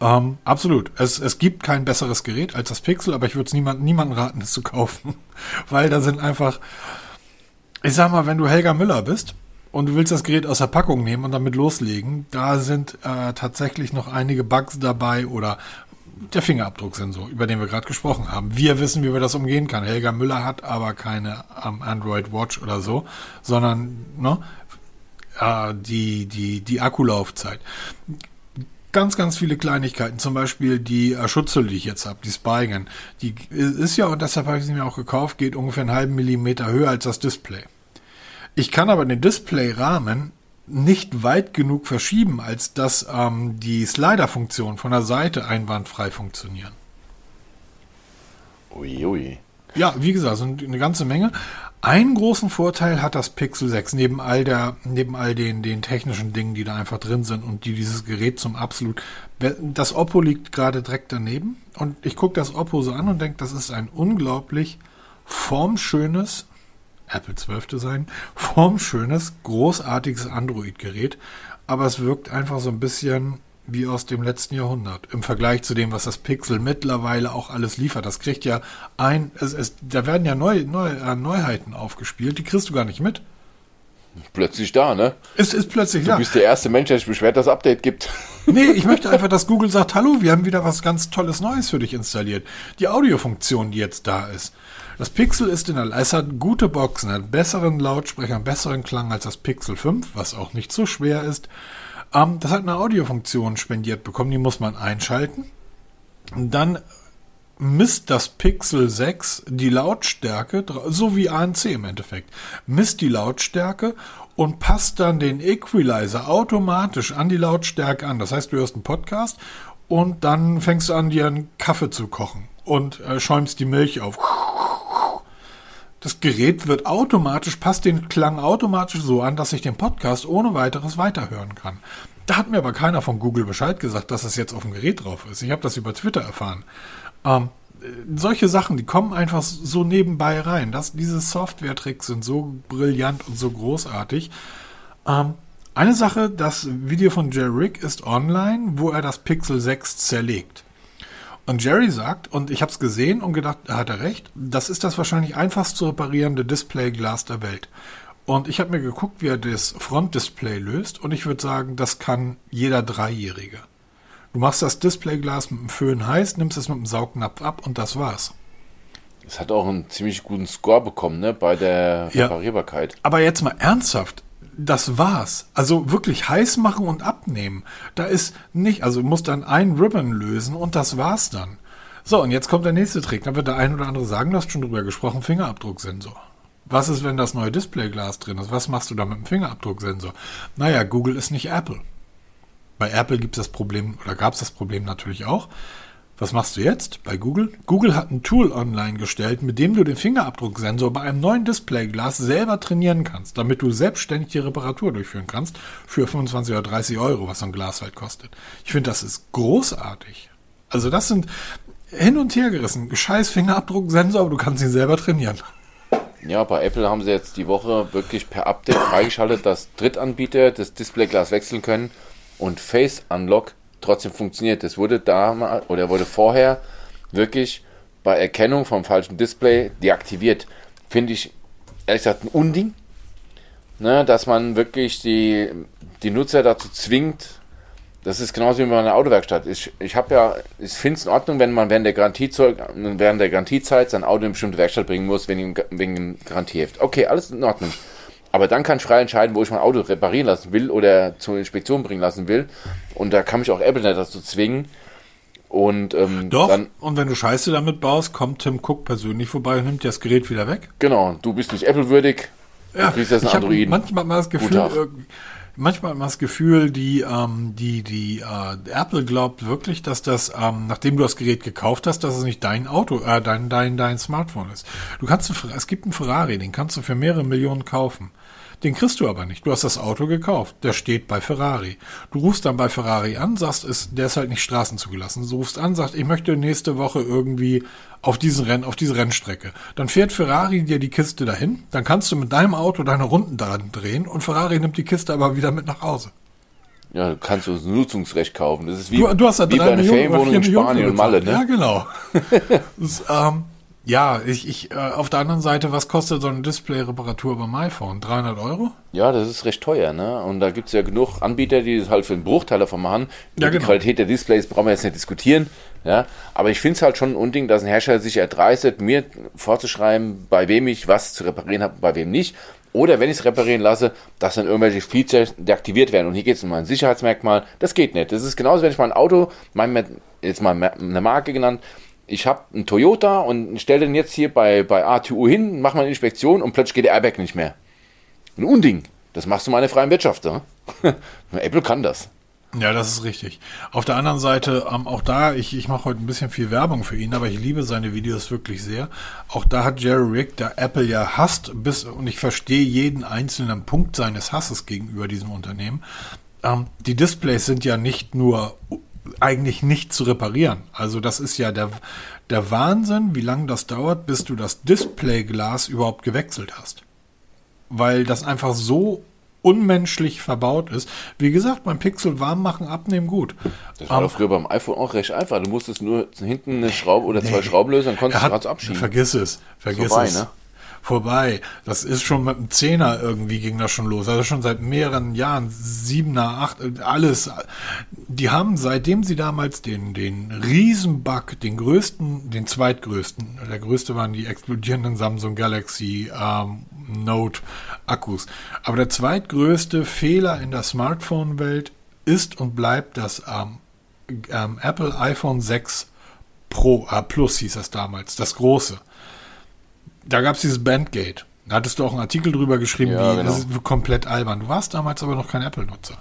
Speaker 1: Ähm, absolut. Es, es gibt kein besseres Gerät als das Pixel, aber ich würde es niemand, niemandem raten, es zu kaufen. Weil da sind einfach, ich sag mal, wenn du Helga Müller bist und du willst das Gerät aus der Packung nehmen und damit loslegen, da sind äh, tatsächlich noch einige Bugs dabei oder der Fingerabdrucksensor, über den wir gerade gesprochen haben. Wir wissen, wie wir das umgehen kann. Helga Müller hat aber keine ähm, Android Watch oder so, sondern ne, äh, die, die, die Akkulaufzeit. Ganz, ganz viele Kleinigkeiten, zum Beispiel die äh, Schutzhülle, die ich jetzt habe, die Spigen. Die ist ja, und deshalb habe ich sie mir auch gekauft, geht ungefähr einen halben Millimeter höher als das Display. Ich kann aber den Displayrahmen nicht weit genug verschieben, als dass ähm, die Slider-Funktionen von der Seite einwandfrei funktionieren.
Speaker 2: Uiui. Ui.
Speaker 1: Ja, wie gesagt, sind eine ganze Menge. Einen großen Vorteil hat das Pixel 6, neben all der, neben all den, den technischen Dingen, die da einfach drin sind und die dieses Gerät zum absolut, das Oppo liegt gerade direkt daneben und ich gucke das Oppo so an und denke, das ist ein unglaublich formschönes, Apple 12 Design, formschönes, großartiges Android-Gerät, aber es wirkt einfach so ein bisschen wie aus dem letzten Jahrhundert im Vergleich zu dem, was das Pixel mittlerweile auch alles liefert. Das kriegt ja ein, es, es, da werden ja neu, neu, äh, Neuheiten aufgespielt, die kriegst du gar nicht mit.
Speaker 2: Plötzlich da, ne?
Speaker 1: Es ist plötzlich da.
Speaker 2: Du bist der erste Mensch, der sich beschwert, dass es Update gibt.
Speaker 1: Nee, ich möchte einfach, dass Google sagt, hallo, wir haben wieder was ganz Tolles Neues für dich installiert. Die Audiofunktion, die jetzt da ist. Das Pixel ist in der, es hat gute Boxen, hat besseren Lautsprecher, besseren Klang als das Pixel 5, was auch nicht so schwer ist. Ähm, das hat eine Audiofunktion spendiert bekommen, die muss man einschalten. Und dann misst das Pixel 6 die Lautstärke, so wie ANC im Endeffekt, misst die Lautstärke und passt dann den Equalizer automatisch an die Lautstärke an. Das heißt, du hörst einen Podcast und dann fängst du an, dir einen Kaffee zu kochen und äh, schäumst die Milch auf. Das Gerät wird automatisch, passt den Klang automatisch so an, dass ich den Podcast ohne weiteres weiterhören kann. Da hat mir aber keiner von Google Bescheid gesagt, dass es jetzt auf dem Gerät drauf ist. Ich habe das über Twitter erfahren. Ähm, solche Sachen, die kommen einfach so nebenbei rein. Das, diese Software-Tricks sind so brillant und so großartig. Ähm, eine Sache, das Video von Jerry Rick ist online, wo er das Pixel 6 zerlegt. Und Jerry sagt, und ich habe es gesehen und gedacht, da hat er recht, das ist das wahrscheinlich einfachst zu reparierende Displayglas der Welt. Und ich habe mir geguckt, wie er das Frontdisplay löst und ich würde sagen, das kann jeder Dreijährige. Du machst das Displayglas mit dem Föhn heiß, nimmst es mit dem Saugnapf ab und das war's.
Speaker 2: Es hat auch einen ziemlich guten Score bekommen, ne, bei der Reparierbarkeit.
Speaker 1: Ja, aber jetzt mal ernsthaft, das war's. Also wirklich heiß machen und abnehmen. Da ist nicht, also du musst dann ein Ribbon lösen und das war's dann. So, und jetzt kommt der nächste Trick. Da wird der ein oder andere sagen, du hast schon drüber gesprochen, Fingerabdrucksensor. Was ist, wenn das neue Displayglas drin ist? Was machst du da mit dem Fingerabdrucksensor? Naja, Google ist nicht Apple. Bei Apple gibt es das Problem, oder gab es das Problem natürlich auch. Was machst du jetzt bei Google? Google hat ein Tool online gestellt, mit dem du den Fingerabdrucksensor bei einem neuen Displayglas selber trainieren kannst, damit du selbstständig die Reparatur durchführen kannst für 25 oder 30 Euro, was so ein Glas halt kostet. Ich finde, das ist großartig. Also das sind hin und her gerissen. Scheiß Fingerabdrucksensor, aber du kannst ihn selber trainieren.
Speaker 2: Ja, bei Apple haben sie jetzt die Woche wirklich per Update freigeschaltet, dass Drittanbieter das Displayglas wechseln können und Face Unlock trotzdem funktioniert. Das wurde damals oder wurde vorher wirklich bei Erkennung vom falschen Display deaktiviert. Finde ich ehrlich gesagt ein Unding, ne, dass man wirklich die, die Nutzer dazu zwingt. Das ist genauso wie bei einer Autowerkstatt. Ich, ich habe ja, ich finde es in Ordnung, wenn man während der, Garantiezeit, während der Garantiezeit sein Auto in eine bestimmte Werkstatt bringen muss, wegen, wegen Garantieheft. Okay, alles in Ordnung. Aber dann kann ich frei entscheiden, wo ich mein Auto reparieren lassen will oder zur Inspektion bringen lassen will. Und da kann mich auch Apple nicht dazu zwingen. Und ähm,
Speaker 1: Doch, dann, und wenn du Scheiße damit baust, kommt Tim Cook persönlich vorbei und nimmt dir das Gerät wieder weg.
Speaker 2: Genau, du bist nicht Apple-würdig.
Speaker 1: Ja, du kriegst jetzt ein Android. Manchmal mal das Gefühl, manchmal hat man das Gefühl, die, ähm, die, die äh, Apple glaubt wirklich, dass das, ähm, nachdem du das Gerät gekauft hast, dass es nicht dein Auto, äh, dein, dein, dein Smartphone ist. Du kannst, es gibt einen Ferrari, den kannst du für mehrere Millionen kaufen. Den kriegst du aber nicht. Du hast das Auto gekauft. Der steht bei Ferrari. Du rufst dann bei Ferrari an, sagst, ist, der ist halt nicht straßenzugelassen. Du rufst an, sagst, ich möchte nächste Woche irgendwie auf diesen Renn, auf diese Rennstrecke. Dann fährt Ferrari dir die Kiste dahin. Dann kannst du mit deinem Auto deine Runden daran drehen und Ferrari nimmt die Kiste aber wieder mit nach Hause.
Speaker 2: Ja, du kannst du das Nutzungsrecht kaufen. Das ist wie,
Speaker 1: Du, du hast ja
Speaker 2: wie bei einer
Speaker 1: Millionen,
Speaker 2: Ferienwohnung in Spanien und. Malle, ne?
Speaker 1: Ja, genau. das, ähm, ja, ich, ich, äh, auf der anderen Seite, was kostet so eine Display-Reparatur beim iPhone? 300 Euro?
Speaker 2: Ja, das ist recht teuer, ne? Und da gibt es ja genug Anbieter, die das halt für einen Bruchteil davon machen. Über
Speaker 1: Ja,
Speaker 2: Die
Speaker 1: genau.
Speaker 2: Qualität der Displays brauchen wir jetzt nicht diskutieren. Ja, aber ich finde es halt schon ein Unding, dass ein Hersteller sich erdreistet, mir vorzuschreiben, bei wem ich was zu reparieren habe, bei wem nicht. Oder wenn ich es reparieren lasse, dass dann irgendwelche Features deaktiviert werden. Und hier geht es um ein Sicherheitsmerkmal. Das geht nicht. Das ist genauso, wenn ich mein Auto, mein, jetzt mal eine Marke genannt, ich habe einen Toyota und stelle den jetzt hier bei, bei ATU hin, mache mal eine Inspektion und plötzlich geht der Airbag nicht mehr. Ein Unding. Das machst du mal in der freien Wirtschaft. Ne? Apple kann das.
Speaker 1: Ja, das ist richtig. Auf der anderen Seite, ähm, auch da, ich, ich mache heute ein bisschen viel Werbung für ihn, aber ich liebe seine Videos wirklich sehr. Auch da hat Jerry Rick, der Apple ja hasst, bis, und ich verstehe jeden einzelnen Punkt seines Hasses gegenüber diesem Unternehmen. Ähm, die Displays sind ja nicht nur eigentlich nicht zu reparieren. Also das ist ja der, der Wahnsinn, wie lange das dauert, bis du das Displayglas überhaupt gewechselt hast. Weil das einfach so unmenschlich verbaut ist. Wie gesagt, beim Pixel warm machen, abnehmen, gut.
Speaker 2: Das war
Speaker 1: Ähm,
Speaker 2: doch früher beim iPhone auch recht einfach. Du musstest nur hinten eine Schraube oder zwei Schrauben lösen, dann konntest du gerade abschieben.
Speaker 1: Vergiss es, vergiss
Speaker 2: Vorbei,
Speaker 1: es.
Speaker 2: ne?
Speaker 1: Vorbei. Das ist schon mit dem Zehner irgendwie ging das schon los. Also schon seit mehreren Jahren, Siebener, acht, alles. Die haben, seitdem sie damals den, den Riesenbug, den größten, den zweitgrößten, der größte waren die explodierenden Samsung Galaxy ähm, Note Akkus. Aber der zweitgrößte Fehler in der Smartphone-Welt ist und bleibt das ähm, ähm, Apple iPhone 6 Pro, äh, Plus hieß das damals, das große. Da gab es dieses Bandgate. Da hattest du auch einen Artikel drüber geschrieben,
Speaker 2: Ja,
Speaker 1: wie
Speaker 2: genau.
Speaker 1: das ist komplett albern. Du warst damals aber noch kein Apple-Nutzer.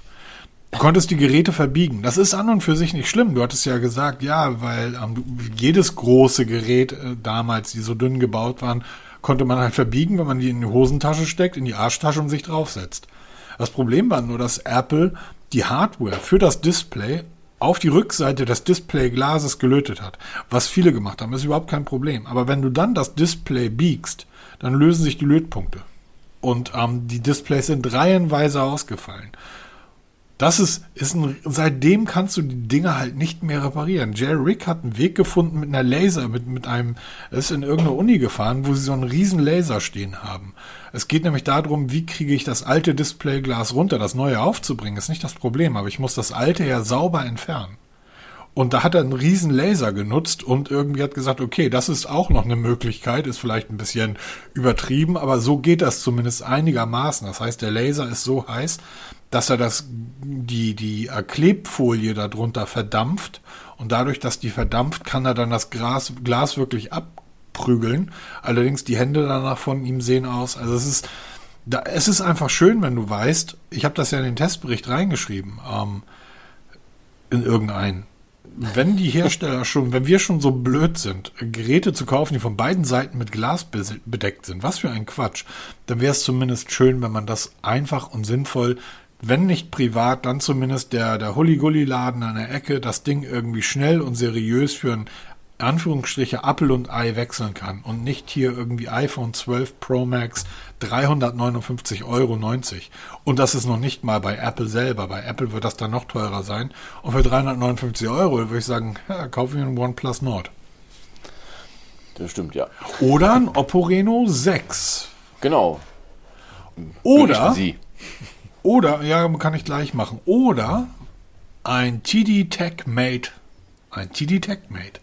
Speaker 1: Du konntest die Geräte verbiegen. Das ist an und für sich nicht schlimm. Du hattest ja gesagt, ja, weil ähm, jedes große Gerät äh, damals, die so dünn gebaut waren, konnte man halt verbiegen, wenn man die in die Hosentasche steckt, in die Arschtasche und sich draufsetzt. Das Problem war nur, dass Apple die Hardware für das Display auf die Rückseite des Displayglases gelötet hat. Was viele gemacht haben, ist überhaupt kein Problem. Aber wenn du dann das Display biegst, dann lösen sich die Lötpunkte. Und ähm, die Displays sind reihenweise ausgefallen. Das ist, ist ein, seitdem kannst du die Dinge halt nicht mehr reparieren. Jerry Rick hat einen Weg gefunden mit einer Laser, mit, mit einem, ist in irgendeine Uni gefahren, wo sie so einen riesen Laser stehen haben. Es geht nämlich darum, wie kriege ich das alte Displayglas runter, das neue aufzubringen, ist nicht das Problem, aber ich muss das alte ja sauber entfernen. Und da hat er einen riesen Laser genutzt und irgendwie hat gesagt, okay, das ist auch noch eine Möglichkeit, ist vielleicht ein bisschen übertrieben, aber so geht das zumindest einigermaßen. Das heißt, der Laser ist so heiß, dass er das, die, die Klebfolie darunter verdampft und dadurch, dass die verdampft, kann er dann das Glas, Glas wirklich abprügeln. Allerdings die Hände danach von ihm sehen aus. Also es ist, da, es ist einfach schön, wenn du weißt, ich habe das ja in den Testbericht reingeschrieben, ähm, in irgendeinen. Wenn die Hersteller schon, wenn wir schon so blöd sind, Geräte zu kaufen, die von beiden Seiten mit Glas bedeckt sind, was für ein Quatsch, dann wäre es zumindest schön, wenn man das einfach und sinnvoll, wenn nicht privat, dann zumindest der, der Hulli-Gulli-Laden an der Ecke das Ding irgendwie schnell und seriös für ein in Anführungsstriche Apple und Ei wechseln kann und nicht hier irgendwie iPhone 12 Pro Max 359,90 Euro. Und das ist noch nicht mal bei Apple selber. Bei Apple wird das dann noch teurer sein. Und für 359 Euro würde ich sagen, ja, kaufe ich einen OnePlus Nord.
Speaker 2: Das stimmt, ja.
Speaker 1: Oder ein Oppo Reno 6.
Speaker 2: Genau.
Speaker 1: Oder,
Speaker 2: Sie.
Speaker 1: oder, ja, kann ich gleich machen. Oder ein TD Tech Mate. Ein TD Tech Mate.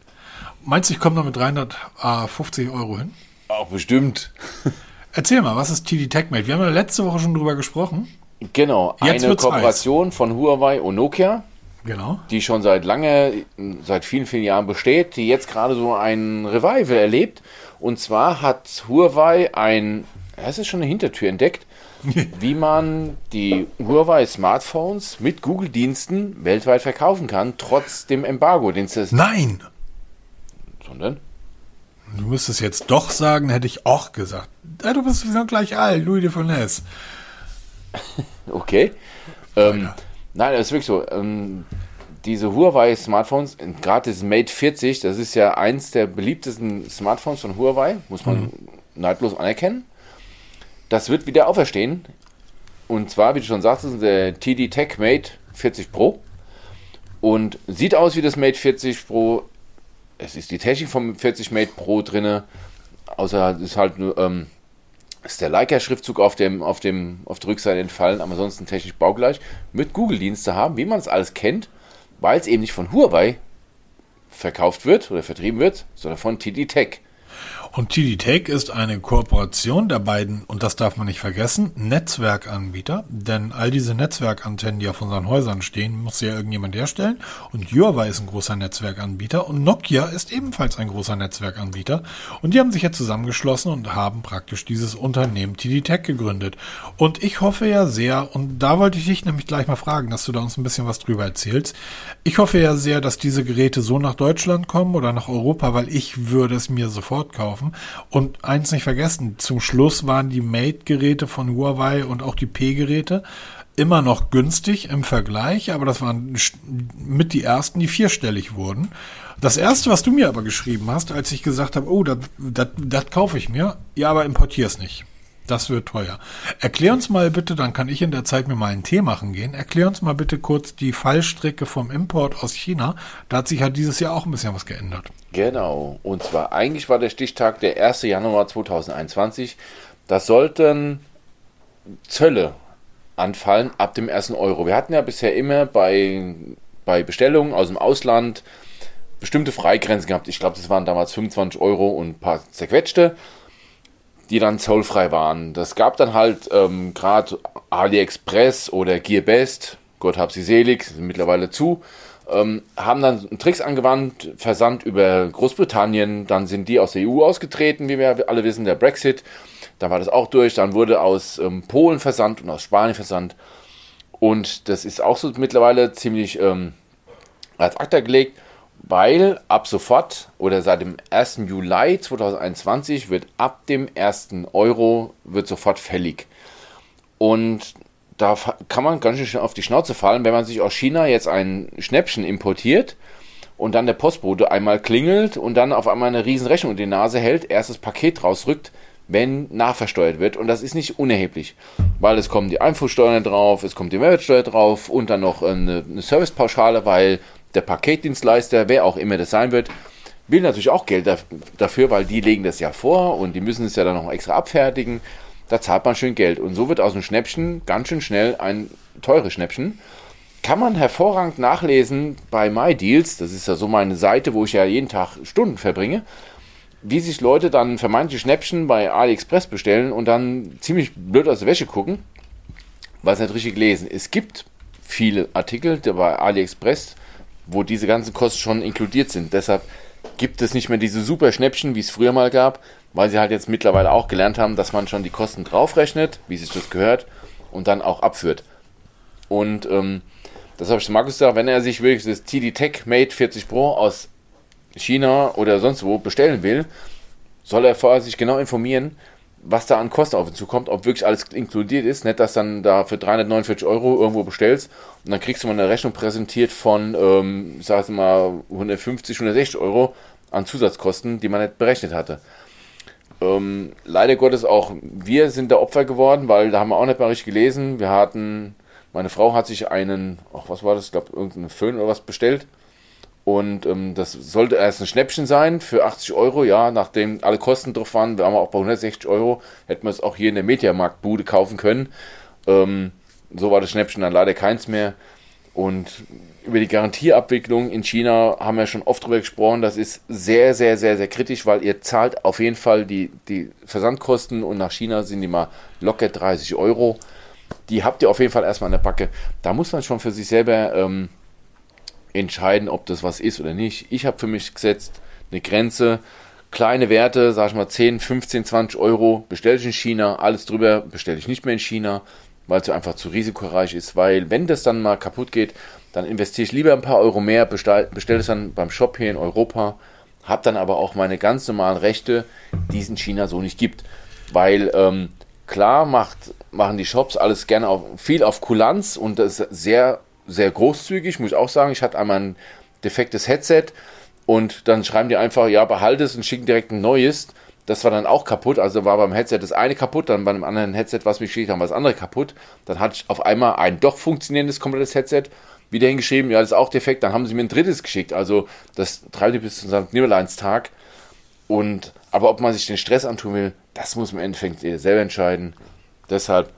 Speaker 1: Meinst du, ich komme da mit 350 Euro hin?
Speaker 2: Auch bestimmt.
Speaker 1: Erzähl mal, was ist TD TechMate? Wir haben ja letzte Woche schon drüber gesprochen.
Speaker 2: Genau.
Speaker 1: Jetzt
Speaker 2: eine Kooperation von Huawei und Nokia,
Speaker 1: Genau.
Speaker 2: die schon seit lange, seit vielen, vielen Jahren besteht, die jetzt gerade so ein Revival erlebt. Und zwar hat Huawei ein, das ist schon eine Hintertür entdeckt, wie man die Huawei Smartphones mit Google-Diensten weltweit verkaufen kann, trotz dem Embargo, den es
Speaker 1: Nein!
Speaker 2: Sondern
Speaker 1: Du müsstest jetzt doch sagen, hätte ich auch gesagt. Ja, du bist noch gleich alt, Louis de Funès.
Speaker 2: Okay. Ähm, nein, das ist wirklich so. Ähm, diese Huawei-Smartphones, gerade das Mate 40, das ist ja eins der beliebtesten Smartphones von Huawei, muss man neidlos anerkennen. Das wird wieder auferstehen. Und zwar, wie du schon sagtest, der TD Tech Mate 40 Pro und sieht aus wie das Mate 40 Pro. Es ist die Technik vom 40 Mate Pro drin, außer es ist halt nur ähm, ist der Leica-Schriftzug auf, dem, auf, dem, auf der Rückseite entfallen, aber ansonsten technisch baugleich, mit Google-Dienste haben, wie man es alles kennt, weil es eben nicht von Huawei verkauft wird oder vertrieben wird, sondern von TD Tech.
Speaker 1: Und TD Take ist eine Kooperation der beiden, und das darf man nicht vergessen, Netzwerkanbieter. Denn all diese Netzwerkantennen, die auf unseren Häusern stehen, muss ja irgendjemand herstellen. Und Huawei ist ein großer Netzwerkanbieter und Nokia ist ebenfalls ein großer Netzwerkanbieter. Und die haben sich jetzt zusammengeschlossen und haben praktisch dieses Unternehmen TD Tech gegründet. Und ich hoffe ja sehr, und da wollte ich dich nämlich gleich mal fragen, dass du da uns ein bisschen was drüber erzählst. Ich hoffe ja sehr, dass diese Geräte so nach Deutschland kommen oder nach Europa, weil ich würde es mir sofort kaufen kaufen. Und eins nicht vergessen, zum Schluss waren die Mate-Geräte von Huawei und auch die P-Geräte immer noch günstig im Vergleich, aber das waren mit die ersten, die vierstellig wurden. Das erste, was du mir aber geschrieben hast, als ich gesagt habe, oh, das kaufe ich mir, ja, aber importier es nicht. Das wird teuer. Erklär uns mal bitte, dann kann ich in der Zeit mir mal einen Tee machen gehen. Erklär uns mal bitte kurz die Fallstrecke vom Import aus China. Da hat sich ja dieses Jahr auch ein bisschen was geändert.
Speaker 2: Genau. Und zwar eigentlich war der Stichtag der 1. Januar 2021. Das sollten Zölle anfallen ab dem 1. Euro. Wir hatten ja bisher immer bei, bei Bestellungen aus dem Ausland bestimmte Freigrenzen gehabt. Ich glaube, das waren damals 25 Euro und ein paar zerquetschte die dann zollfrei waren. Das gab dann halt ähm, gerade AliExpress oder Gearbest, Gott hab sie selig, sind mittlerweile zu, ähm, haben dann Tricks angewandt, Versand über Großbritannien, dann sind die aus der EU ausgetreten, wie wir alle wissen, der Brexit, da war das auch durch, dann wurde aus ähm, Polen versandt und aus Spanien versandt und das ist auch so mittlerweile ziemlich ähm, als Akta gelegt weil ab sofort oder seit dem 1. Juli 2021 wird ab dem 1. Euro wird sofort fällig. Und da kann man ganz schön auf die Schnauze fallen, wenn man sich aus China jetzt ein Schnäppchen importiert und dann der Postbote einmal klingelt und dann auf einmal eine riesen Rechnung in die Nase hält, erstes Paket rausrückt, wenn nachversteuert wird. Und das ist nicht unerheblich, weil es kommen die Einfuhrsteuern drauf, es kommt die Mehrwertsteuer drauf und dann noch eine, eine Servicepauschale, weil der Paketdienstleister, wer auch immer das sein wird, will natürlich auch Geld dafür, weil die legen das ja vor und die müssen es ja dann noch extra abfertigen. Da zahlt man schön Geld. Und so wird aus einem Schnäppchen ganz schön schnell ein teures Schnäppchen. Kann man hervorragend nachlesen bei MyDeals. Das ist ja so meine Seite, wo ich ja jeden Tag Stunden verbringe. Wie sich Leute dann vermeintliche Schnäppchen bei AliExpress bestellen und dann ziemlich blöd aus der Wäsche gucken, weil sie nicht richtig lesen. Es gibt viele Artikel bei AliExpress, wo diese ganzen Kosten schon inkludiert sind. Deshalb gibt es nicht mehr diese super Schnäppchen, wie es früher mal gab, weil sie halt jetzt mittlerweile auch gelernt haben, dass man schon die Kosten draufrechnet, wie sich das gehört, und dann auch abführt. Und ähm, das habe ich zu Markus gesagt, wenn er sich wirklich das TD Tech Mate 40 Pro aus China oder sonst wo bestellen will, soll er vorher sich genau informieren, was da an Kosten auf ihn zukommt, ob wirklich alles inkludiert ist. Nicht, dass dann da für 349 Euro irgendwo bestellst und dann kriegst du mal eine Rechnung präsentiert von, ähm, sag ich mal, 150, 160 Euro an Zusatzkosten, die man nicht berechnet hatte. Ähm, leider Gottes auch wir sind der Opfer geworden, weil da haben wir auch nicht mal richtig gelesen. Wir hatten, meine Frau hat sich einen, ach, was war das, ich glaube, irgendeinen Föhn oder was bestellt und ähm, das sollte erst ein Schnäppchen sein für 80 Euro, ja, nachdem alle Kosten drauf waren, wir haben auch bei 160 Euro, hätten wir es auch hier in der Mediamarktbude kaufen können. Ähm, so war das Schnäppchen dann leider keins mehr. Und über die Garantieabwicklung in China haben wir schon oft drüber gesprochen. Das ist sehr, sehr, sehr, sehr kritisch, weil ihr zahlt auf jeden Fall die, die Versandkosten und nach China sind die mal locker 30 Euro. Die habt ihr auf jeden Fall erstmal in der Backe. Da muss man schon für sich selber ähm, entscheiden, ob das was ist oder nicht. Ich habe für mich gesetzt eine Grenze, kleine Werte, sag ich mal 10, 15, 20 Euro, bestelle ich in China, alles drüber bestelle ich nicht mehr in China, weil es einfach zu risikoreich ist, weil wenn das dann mal kaputt geht, dann investiere ich lieber ein paar Euro mehr, bestelle es dann beim Shop hier in Europa, habe dann aber auch meine ganz normalen Rechte, die es in China so nicht gibt, weil ähm, klar macht, machen die Shops alles gerne auf, viel auf Kulanz und das ist sehr sehr großzügig, muss ich auch sagen. Ich hatte einmal ein defektes Headset und dann schreiben die einfach, ja, behalte es und schicken direkt ein neues. das war dann auch kaputt. Also war beim Headset das eine kaputt, dann bei einem anderen Headset, was mich geschickt haben, war das andere kaputt. Dann hatte ich auf einmal ein doch funktionierendes komplettes Headset wieder hingeschrieben, ja, das ist auch defekt. Dann haben sie mir ein drittes geschickt. Also das treibt die bis zum St. Nimmerleinstag. Und, aber ob man sich den Stress antun will, das muss im Endeffekt selber entscheiden. Deshalb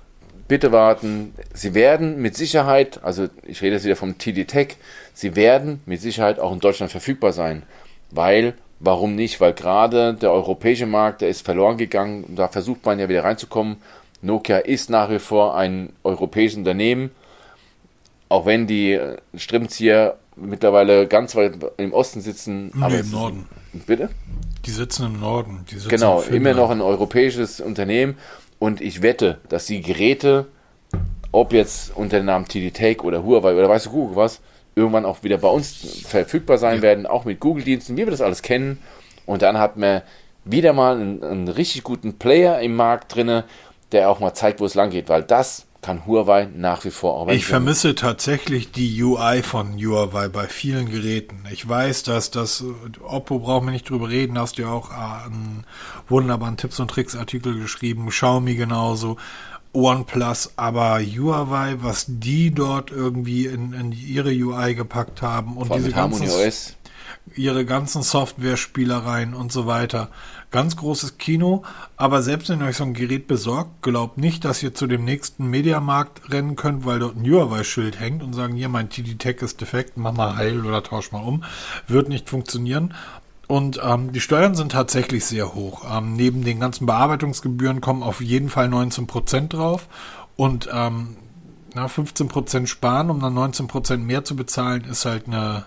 Speaker 2: bitte warten. Sie werden mit Sicherheit, also ich rede jetzt wieder vom TD Tech, sie werden mit Sicherheit auch in Deutschland verfügbar sein. Weil, warum nicht? Weil gerade der europäische Markt, der ist verloren gegangen. Da versucht man ja wieder reinzukommen. Nokia ist nach wie vor ein europäisches Unternehmen. Auch wenn die Strippenzieher mittlerweile ganz weit im Osten sitzen.
Speaker 1: Nee, aber im Norden.
Speaker 2: Bitte?
Speaker 1: Die sitzen im Norden. Sitzen
Speaker 2: genau, immer noch ein europäisches Unternehmen. Und ich wette, dass die Geräte, ob jetzt unter dem Namen TD Take oder Huawei oder weißt du Google was, irgendwann auch wieder bei uns verfügbar sein ja. werden, auch mit Google-Diensten, wie wir das alles kennen. Und dann hat man wieder mal einen, einen richtig guten Player im Markt drinne, der auch mal zeigt, wo es lang geht, weil das kann Huawei nach wie vor
Speaker 1: auch. Ich vermisse tatsächlich die UI von Huawei bei vielen Geräten. Ich weiß, dass das Oppo braucht mir nicht drüber reden, hast du ja auch äh, einen wunderbaren Tipps und Tricks Artikel geschrieben, Xiaomi genauso. OnePlus, aber Huawei, was die dort irgendwie in, in ihre UI gepackt haben und diese ganzen, ihre ganzen Software-Spielereien und so weiter. Ganz großes Kino, aber selbst wenn ihr euch so ein Gerät besorgt, glaubt nicht, dass ihr zu dem nächsten Mediamarkt rennen könnt, weil dort ein Huawei-Schild hängt und sagen, hier, mein TD-Tech ist defekt, mach mal heil oder tausch mal um. Wird nicht funktionieren. Und ähm, die Steuern sind tatsächlich sehr hoch. Ähm, neben den ganzen Bearbeitungsgebühren kommen auf jeden Fall 19% drauf. Und ähm, na, 15% sparen, um dann 19% mehr zu bezahlen, ist halt eine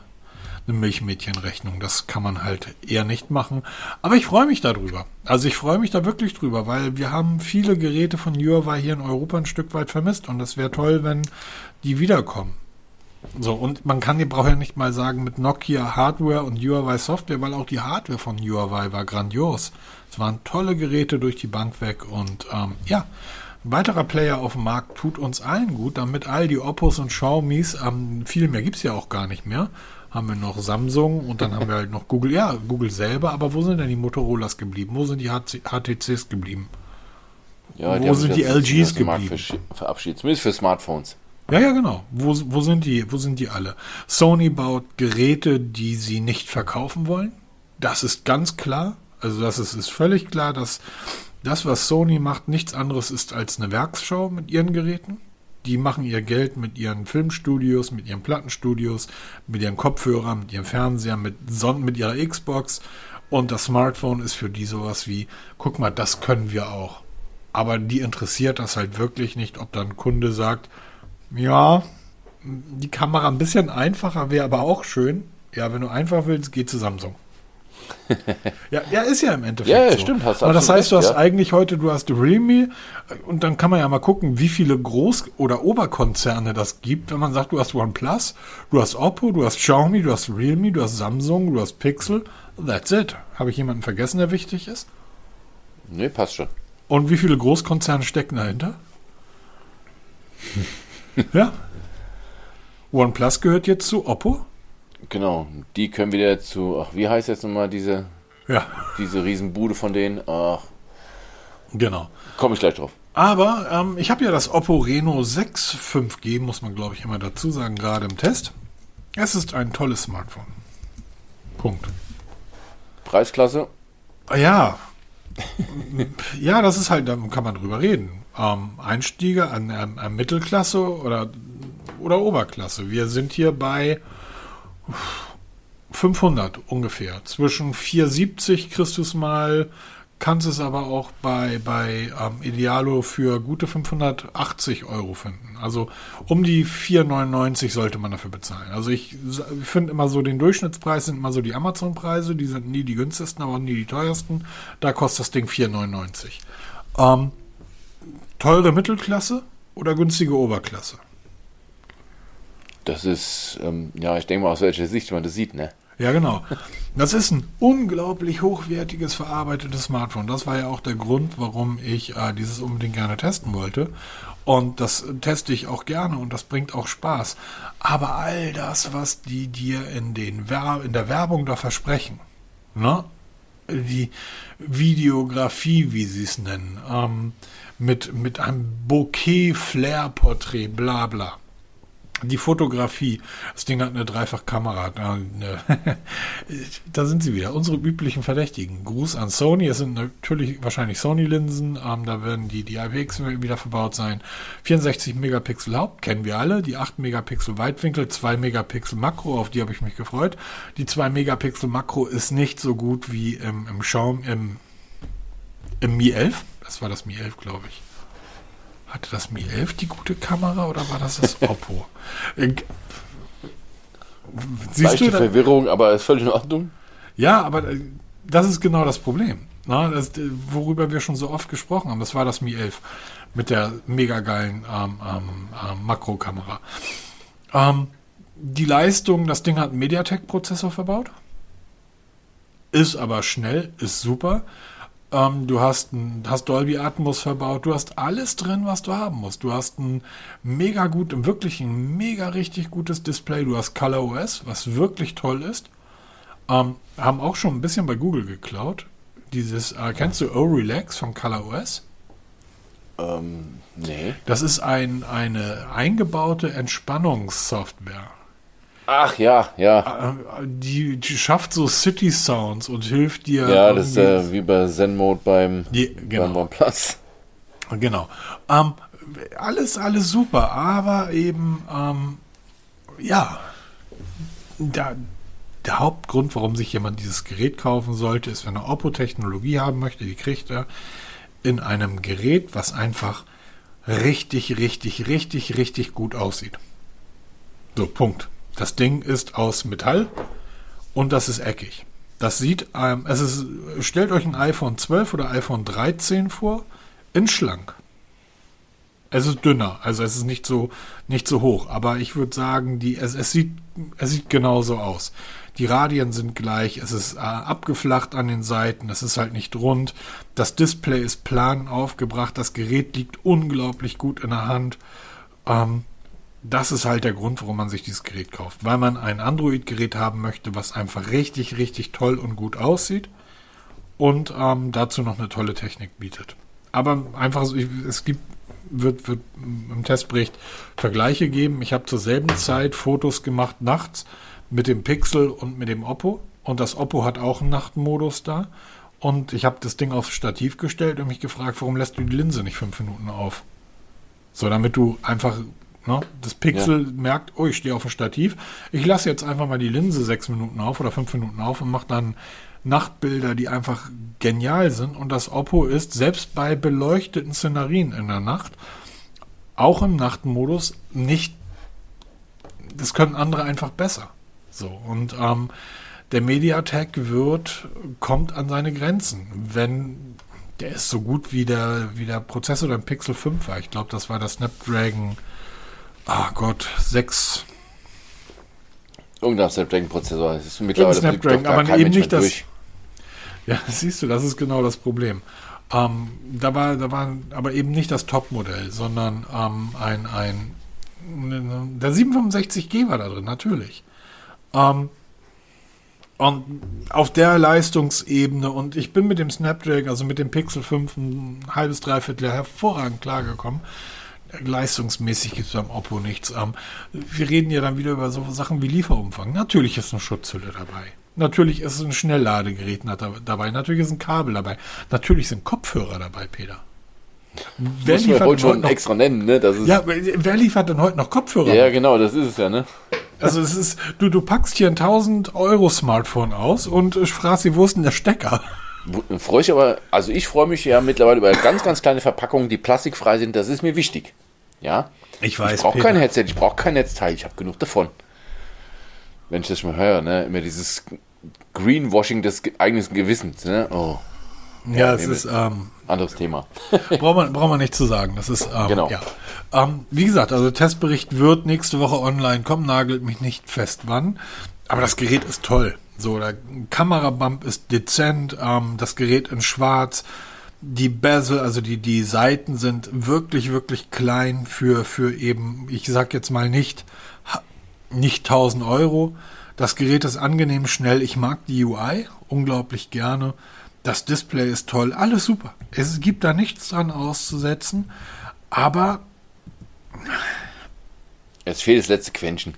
Speaker 1: eine Milchmädchenrechnung. Das kann man halt eher nicht machen. Aber ich freue mich darüber. Also ich freue mich da wirklich drüber, weil wir haben viele Geräte von Huawei hier in Europa ein Stück weit vermisst und es wäre toll, wenn die wiederkommen. So, und man kann, die braucht ja nicht mal sagen, mit Nokia Hardware und Huawei Software, weil auch die Hardware von Huawei war grandios. Es waren tolle Geräte durch die Bank weg und ähm, ja, ein weiterer Player auf dem Markt tut uns allen gut, damit all die Oppos und Xiaomis, ähm, viel mehr gibt es ja auch gar nicht mehr, haben wir noch Samsung und dann haben wir halt noch Google. Ja, Google selber, aber wo sind denn die Motorolas geblieben? Wo sind die HTCs geblieben?
Speaker 2: Ja, wo sind die LGs geblieben? Verabschiedet, zumindest für Smartphones.
Speaker 1: Ja, ja, genau. Wo, wo sind die? Wo sind die alle? Sony baut Geräte, die sie nicht verkaufen wollen. Das ist ganz klar. Also das ist, ist völlig klar, dass das, was Sony macht, nichts anderes ist als eine Werksschau mit ihren Geräten die machen ihr Geld mit ihren Filmstudios, mit ihren Plattenstudios, mit ihren Kopfhörern, mit ihrem Fernseher, mit, Son mit ihrer Xbox. Und das Smartphone ist für die sowas wie, guck mal, das können wir auch. Aber die interessiert das halt wirklich nicht, ob dann ein Kunde sagt, ja, die Kamera ein bisschen einfacher wäre aber auch schön. Ja, wenn du einfach willst, geh zu Samsung ja, ja, ist ja im Endeffekt.
Speaker 2: Ja,
Speaker 1: so.
Speaker 2: stimmt.
Speaker 1: Hast Aber das heißt, du hast ja. eigentlich heute, du hast Realme und dann kann man ja mal gucken, wie viele Groß- oder Oberkonzerne das gibt, wenn man sagt, du hast OnePlus, du hast Oppo, du hast Xiaomi, du hast Realme, du hast Samsung, du hast Pixel. That's it. Habe ich jemanden vergessen, der wichtig ist?
Speaker 2: Nee, passt schon.
Speaker 1: Und wie viele Großkonzerne stecken dahinter? ja. OnePlus gehört jetzt zu Oppo.
Speaker 2: Genau, die können wieder zu, ach, wie heißt jetzt nochmal diese,
Speaker 1: ja.
Speaker 2: diese Riesenbude von denen? Ach.
Speaker 1: Genau.
Speaker 2: Komme ich gleich drauf.
Speaker 1: Aber ähm, ich habe ja das Oppo Reno 6 5G, muss man glaube ich immer dazu sagen, gerade im Test. Es ist ein tolles Smartphone. Punkt.
Speaker 2: Preisklasse?
Speaker 1: Ja. ja, das ist halt, da kann man drüber reden. Ähm, Einstiege an, an, an Mittelklasse oder, oder Oberklasse. Wir sind hier bei 500 ungefähr. Zwischen 470 Christus mal kannst es aber auch bei, bei ähm, Idealo für gute 580 Euro finden. Also um die 4,99 sollte man dafür bezahlen. Also ich finde immer so, den Durchschnittspreis sind immer so die Amazon-Preise, die sind nie die günstigsten, aber auch nie die teuersten. Da kostet das Ding 4,99. Ähm, teure Mittelklasse oder günstige Oberklasse?
Speaker 2: Das ist, ähm, ja, ich denke mal, aus welcher Sicht man das sieht, ne?
Speaker 1: Ja, genau. Das ist ein unglaublich hochwertiges, verarbeitetes Smartphone. Das war ja auch der Grund, warum ich äh, dieses unbedingt gerne testen wollte. Und das teste ich auch gerne und das bringt auch Spaß. Aber all das, was die dir in, den Ver in der Werbung da versprechen, ne? die Videografie, wie sie es nennen, ähm, mit, mit einem Bouquet-Flair-Porträt, bla bla die Fotografie. Das Ding hat eine Dreifachkamera. da sind sie wieder. Unsere üblichen Verdächtigen. Gruß an Sony. Es sind natürlich wahrscheinlich Sony-Linsen. Ähm, da werden die, die IPX wieder verbaut sein. 64 Megapixel Haupt, kennen wir alle. Die 8 Megapixel Weitwinkel, 2 Megapixel Makro, auf die habe ich mich gefreut. Die 2 Megapixel Makro ist nicht so gut wie im, im Schaum im, im Mi 11. Das war das Mi 11, glaube ich. Hatte das Mi 11 die gute Kamera oder war das das Oppo? Äh,
Speaker 2: siehst Leichte du, Verwirrung, aber ist völlig in Ordnung.
Speaker 1: Ja, aber äh, das ist genau das Problem. Na, das, äh, worüber wir schon so oft gesprochen haben, das war das Mi 11 mit der mega geilen ähm, ähm, ähm, Makrokamera. Ähm, die Leistung, das Ding hat einen MediaTek-Prozessor verbaut. Ist aber schnell, ist super. Ähm, du hast, ein, hast Dolby Atmos verbaut. Du hast alles drin, was du haben musst. Du hast ein mega gut, wirklich ein mega richtig gutes Display. Du hast Color OS, was wirklich toll ist. Ähm, haben auch schon ein bisschen bei Google geklaut. Dieses, äh, kennst du O-Relax von Color OS?
Speaker 2: Ähm, nee.
Speaker 1: Das ist ein, eine eingebaute Entspannungssoftware.
Speaker 2: Ach ja, ja.
Speaker 1: Äh, die, die, schafft so City Sounds und hilft dir.
Speaker 2: Ja, das ist äh, wie bei Zen Mode beim, die, genau. beim OnePlus.
Speaker 1: Genau. Ähm, alles, alles super, aber eben, ähm, ja, der, der Hauptgrund, warum sich jemand dieses Gerät kaufen sollte, ist, wenn er Oppo-Technologie haben möchte, die kriegt er in einem Gerät, was einfach richtig, richtig, richtig, richtig gut aussieht. So, Punkt. Das Ding ist aus Metall und das ist eckig. Das sieht, ähm, es ist, stellt euch ein iPhone 12 oder iPhone 13 vor, in schlank. Es ist dünner, also es ist nicht so, nicht so hoch, aber ich würde sagen, die, es, es, sieht, es sieht genauso aus. Die Radien sind gleich, es ist äh, abgeflacht an den Seiten, es ist halt nicht rund. Das Display ist plan aufgebracht, das Gerät liegt unglaublich gut in der Hand. Ähm, das ist halt der Grund, warum man sich dieses Gerät kauft. Weil man ein Android-Gerät haben möchte, was einfach richtig, richtig toll und gut aussieht und ähm, dazu noch eine tolle Technik bietet. Aber einfach, es gibt, wird, wird im Testbericht Vergleiche geben. Ich habe zur selben Zeit Fotos gemacht nachts mit dem Pixel und mit dem Oppo. Und das Oppo hat auch einen Nachtmodus da. Und ich habe das Ding aufs Stativ gestellt und mich gefragt, warum lässt du die Linse nicht fünf Minuten auf? So, damit du einfach Ne? Das Pixel ja. merkt, oh, ich stehe auf dem Stativ. Ich lasse jetzt einfach mal die Linse sechs Minuten auf oder fünf Minuten auf und mache dann Nachtbilder, die einfach genial sind. Und das Oppo ist selbst bei beleuchteten Szenarien in der Nacht, auch im Nachtmodus, nicht. Das können andere einfach besser. So, und ähm, der MediaTek wird, kommt an seine Grenzen. Wenn der ist so gut wie der, wie der Prozessor der Pixel 5 war. Ich glaube, das war der Snapdragon Ah Gott, sechs.
Speaker 2: Irgendein Snapdragon-Prozessor. Das ist mittlerweile
Speaker 1: Snapdragon, aber eben Mensch nicht das. Durch. Ja, siehst du, das ist genau das Problem. Ähm, da war, da war aber eben nicht das Top-Modell, sondern ähm, ein, ein der 765G war da drin, natürlich. Ähm, und auf der Leistungsebene und ich bin mit dem Snapdragon, also mit dem Pixel 5 ein halbes, dreiviertel hervorragend klargekommen leistungsmäßig gibt es beim Oppo nichts. Ähm, wir reden ja dann wieder über so Sachen wie Lieferumfang. Natürlich ist eine Schutzhülle dabei. Natürlich ist ein Schnellladegerät dabei. Natürlich ist ein Kabel dabei. Natürlich sind Kopfhörer dabei, Peter.
Speaker 2: Wer Muss liefert heute schon noch, extra nennen, ne?
Speaker 1: Das ist ja, wer liefert denn heute noch Kopfhörer?
Speaker 2: Ja, genau, das ist es ja, ne?
Speaker 1: Also es ist, du, du packst hier ein 1000 Euro Smartphone aus und fragst sie, wo ist denn der Stecker?
Speaker 2: Freue ich aber, also ich freue mich ja mittlerweile über ganz, ganz kleine Verpackungen, die plastikfrei sind. Das ist mir wichtig. Ja.
Speaker 1: Ich weiß.
Speaker 2: Ich brauche kein Headset, ich brauche kein Netzteil, ich habe genug davon. Wenn ich das mal höre, ne, immer dieses Greenwashing des eigenen Gewissens, ne? Oh.
Speaker 1: Ja, ja es ist ähm,
Speaker 2: anderes Thema.
Speaker 1: braucht man braucht man nicht zu sagen. Das ist ähm, genau. Ja. Ähm, wie gesagt, also der Testbericht wird nächste Woche online kommen. Nagelt mich nicht fest, wann. Aber das Gerät ist toll. So, der Kamerabump ist dezent. Ähm, das Gerät in Schwarz die Bezel, also die, die Seiten sind wirklich, wirklich klein für, für eben, ich sag jetzt mal nicht, nicht 1000 Euro. Das Gerät ist angenehm schnell. Ich mag die UI unglaublich gerne. Das Display ist toll. Alles super. Es gibt da nichts dran auszusetzen. Aber
Speaker 2: es fehlt das letzte Quäntchen.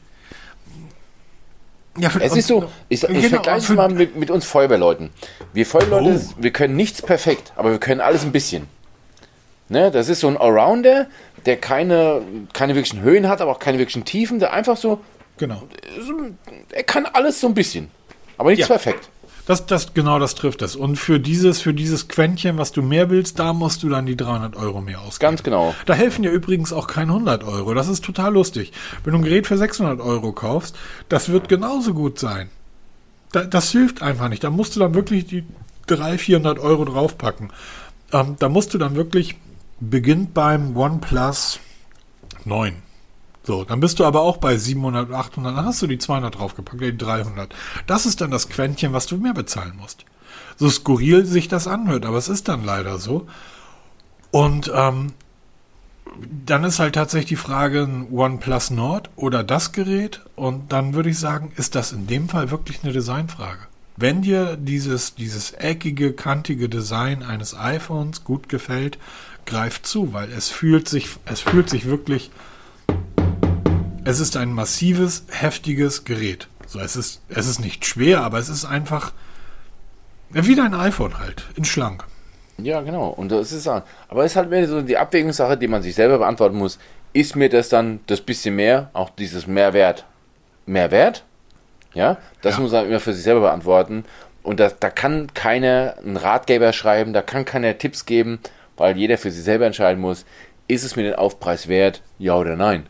Speaker 1: Ja,
Speaker 2: Es ist so, ich, ich
Speaker 1: Genau,
Speaker 2: vergleiche es mal mit, mit uns Feuerwehrleuten. Wir Feuerwehrleute,
Speaker 1: Oh.
Speaker 2: wir können nichts perfekt, aber wir können alles ein bisschen. Ne, das ist so ein Allrounder, der keine, keine wirklichen Höhen hat, aber auch keine wirklichen Tiefen, der einfach so,
Speaker 1: genau.
Speaker 2: er kann alles so ein bisschen, aber nichts
Speaker 1: Ja.
Speaker 2: perfekt.
Speaker 1: Das, das, genau das trifft es. Und für dieses, für dieses Quäntchen, was du mehr willst, da musst du dann die 300 Euro mehr ausgeben.
Speaker 2: Ganz genau.
Speaker 1: Da helfen dir übrigens auch keine 100 Euro. Das ist total lustig. Wenn du ein Gerät für 600 Euro kaufst, das wird genauso gut sein. Da, das hilft einfach nicht. Da musst du dann wirklich die 300, 400 Euro draufpacken. Ähm, da musst du dann wirklich, beginnt beim OnePlus 9. So, dann bist du aber auch bei 700, 800, dann hast du die 200 draufgepackt, die 300. Das ist dann das Quäntchen, was du mehr bezahlen musst. So skurril sich das anhört, aber es ist dann leider so. Und ähm, dann ist halt tatsächlich die Frage, ein OnePlus Nord oder das Gerät. Und dann würde ich sagen, ist das in dem Fall wirklich eine Designfrage. Wenn dir dieses, dieses eckige, kantige Design eines iPhones gut gefällt, greif zu, weil es fühlt sich, es fühlt sich wirklich, es ist ein massives, heftiges Gerät. So, es ist, es ist nicht schwer, aber es ist einfach, wie dein iPhone halt, in schlank.
Speaker 2: Ja, genau. Und das ist auch, aber es ist halt mehr so die Abwägungssache, die man sich selber beantworten muss. Ist mir das dann das bisschen mehr, auch dieses Mehrwert, Mehrwert? Ja, das
Speaker 1: Ja.
Speaker 2: muss man immer für sich selber beantworten. Und das, da kann keiner einen Ratgeber schreiben, da kann keiner Tipps geben, weil jeder für sich selber entscheiden muss, ist es mir den Aufpreis wert, ja oder nein.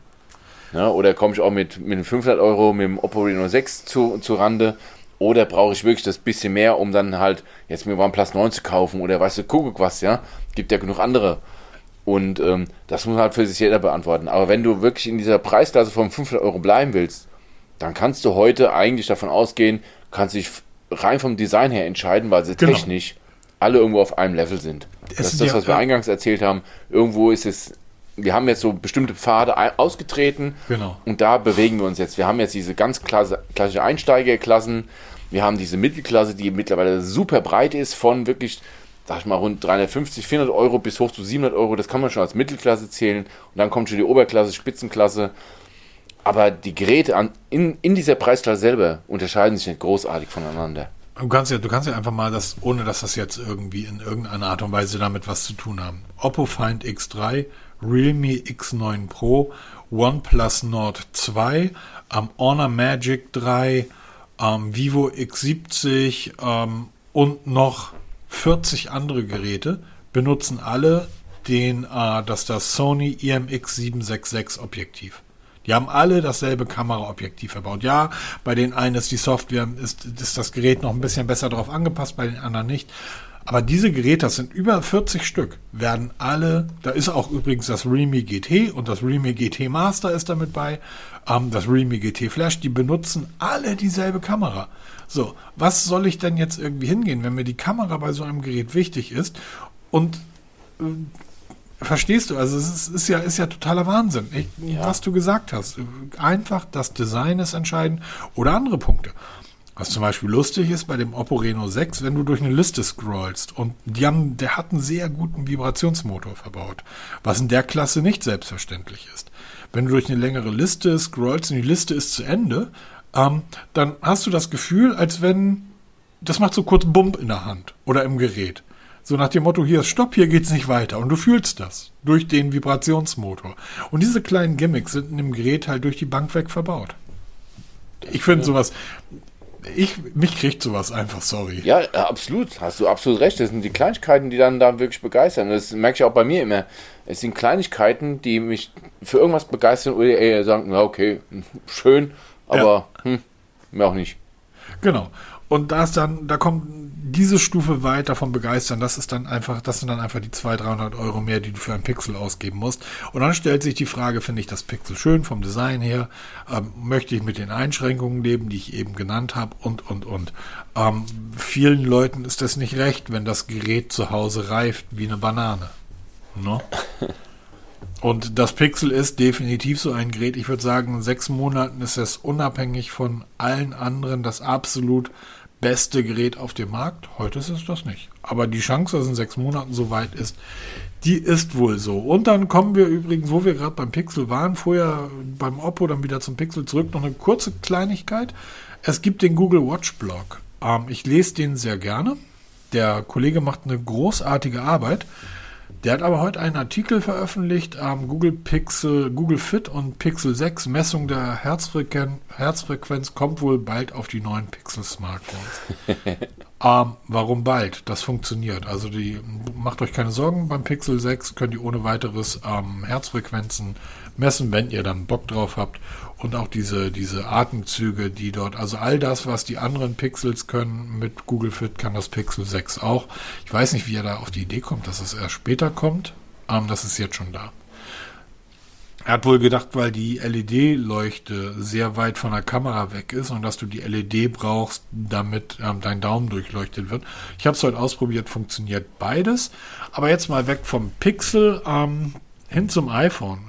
Speaker 2: Ja, oder komme ich auch mit, mit den 500 Euro mit dem Oppo Reno 6 zu, zu Rande? Oder brauche ich wirklich das bisschen mehr, um dann halt jetzt mir OnePlus 9 zu kaufen? Oder weißt du, guck was, ja? Gibt ja genug andere. Und ähm, das muss man halt für sich jeder beantworten. Aber wenn du wirklich in dieser Preisklasse von 500 Euro bleiben willst, dann kannst du heute eigentlich davon ausgehen, kannst dich rein vom Design her entscheiden, weil sie
Speaker 1: Genau.
Speaker 2: technisch alle irgendwo auf einem Level sind.
Speaker 1: Es
Speaker 2: das ist das, was wir eingangs erzählt haben. Irgendwo ist es, wir haben jetzt so bestimmte Pfade ausgetreten
Speaker 1: Genau.
Speaker 2: und da bewegen wir uns jetzt. Wir haben jetzt diese ganz klassische Einsteigerklassen. Wir haben diese Mittelklasse, die mittlerweile super breit ist, von wirklich, sag ich mal, rund 350, 400 Euro bis hoch zu 700 Euro. Das kann man schon als Mittelklasse zählen. Und dann kommt schon die Oberklasse, Spitzenklasse. Aber die Geräte an, in, in dieser Preisklasse selber unterscheiden sich nicht großartig voneinander.
Speaker 1: Du kannst ja, du kannst ja einfach mal das, ohne dass das jetzt irgendwie in irgendeiner Art und Weise damit was zu tun haben. Oppo Find X3, Realme X9 Pro, OnePlus Nord 2, ähm, Honor Magic 3, ähm, Vivo X70 ähm, und noch 40 andere Geräte benutzen alle den, äh, das, das Sony IMX 766 Objektiv. Die haben alle dasselbe Kameraobjektiv verbaut. Ja, bei den einen ist die Software, ist, ist das Gerät noch ein bisschen besser darauf angepasst, bei den anderen nicht. Aber diese Geräte, das sind über 40 Stück, werden alle, da ist auch übrigens das Realme GT und das Realme GT Master ist damit bei, ähm, das Realme GT Flash, die benutzen alle dieselbe Kamera. So, was soll ich denn jetzt irgendwie hingehen, wenn mir die Kamera bei so einem Gerät wichtig ist und Verstehst du? Also es ist, ist ja ist ja totaler Wahnsinn, ich,
Speaker 2: Ja.
Speaker 1: was du gesagt hast. Einfach das Design ist entscheidend oder andere Punkte. Was zum Beispiel lustig ist bei dem Oppo Reno 6, wenn du durch eine Liste scrollst und die haben, der hat einen sehr guten Vibrationsmotor verbaut, was in der Klasse nicht selbstverständlich ist. Wenn du durch eine längere Liste scrollst und die Liste ist zu Ende, ähm, dann hast du das Gefühl, als wenn das macht so kurz Bump in der Hand oder im Gerät. So nach dem Motto, hier ist Stopp, hier geht's nicht weiter. Und du fühlst das durch den Vibrationsmotor. Und diese kleinen Gimmicks sind in dem Gerät halt durch die Bank weg verbaut. Ich finde sowas, ich, mich kriegt sowas einfach, sorry.
Speaker 2: Ja, äh, absolut, hast du absolut recht. Das sind die Kleinigkeiten, die dann da wirklich begeistern. Das merke ich auch bei mir immer. Es sind Kleinigkeiten, die mich für irgendwas begeistern oder eher sagen, na okay, schön, aber hm, mir auch nicht.
Speaker 1: Genau. Und da ist dann, da kommt diese Stufe weiter vom Begeistern, das ist dann einfach, das sind dann einfach die 200, 300 Euro mehr, die du für ein Pixel ausgeben musst. Und dann stellt sich die Frage, finde ich das Pixel schön vom Design her? Ähm, möchte ich mit den Einschränkungen leben, die ich eben genannt habe? Und, und, und. Ähm, vielen Leuten ist das nicht recht, wenn das Gerät zu Hause reift wie eine Banane. Ne? Und das Pixel ist definitiv so ein Gerät. Ich würde sagen, in sechs Monaten ist es unabhängig von allen anderen das absolut beste Gerät auf dem Markt. Heute ist es das nicht. Aber die Chance, dass in sechs Monaten so weit ist, die ist wohl so. Und dann kommen wir übrigens, wo wir gerade beim Pixel waren, vorher beim Oppo, dann wieder zum Pixel zurück, noch eine kurze Kleinigkeit. Es gibt den Google Watch Blog. Ähm, ich lese den sehr gerne. Der Kollege macht eine großartige Arbeit. Der hat aber heute einen Artikel veröffentlicht, ähm, Google Pixel, Google Fit und Pixel 6 Messung der Herzfrequenz, Herzfrequenz kommt wohl bald auf die neuen Pixel Smartphones. ähm, warum bald? Das funktioniert. Also die macht euch keine Sorgen, beim Pixel 6 könnt ihr ohne weiteres ähm, Herzfrequenzen messen, wenn ihr dann Bock drauf habt und auch diese, diese Atemzüge, die dort, also all das, was die anderen Pixels können mit Google Fit, kann das Pixel 6 auch. Ich weiß nicht, wie er da auf die Idee kommt, dass es erst später kommt, aber ähm, das ist jetzt schon da. Er hat wohl gedacht, weil die LED-Leuchte sehr weit von der Kamera weg ist und dass du die LED brauchst, damit ähm, dein Daumen durchleuchtet wird. Ich habe es heute ausprobiert, funktioniert beides. Aber jetzt mal weg vom Pixel ähm, hin zum iPhone.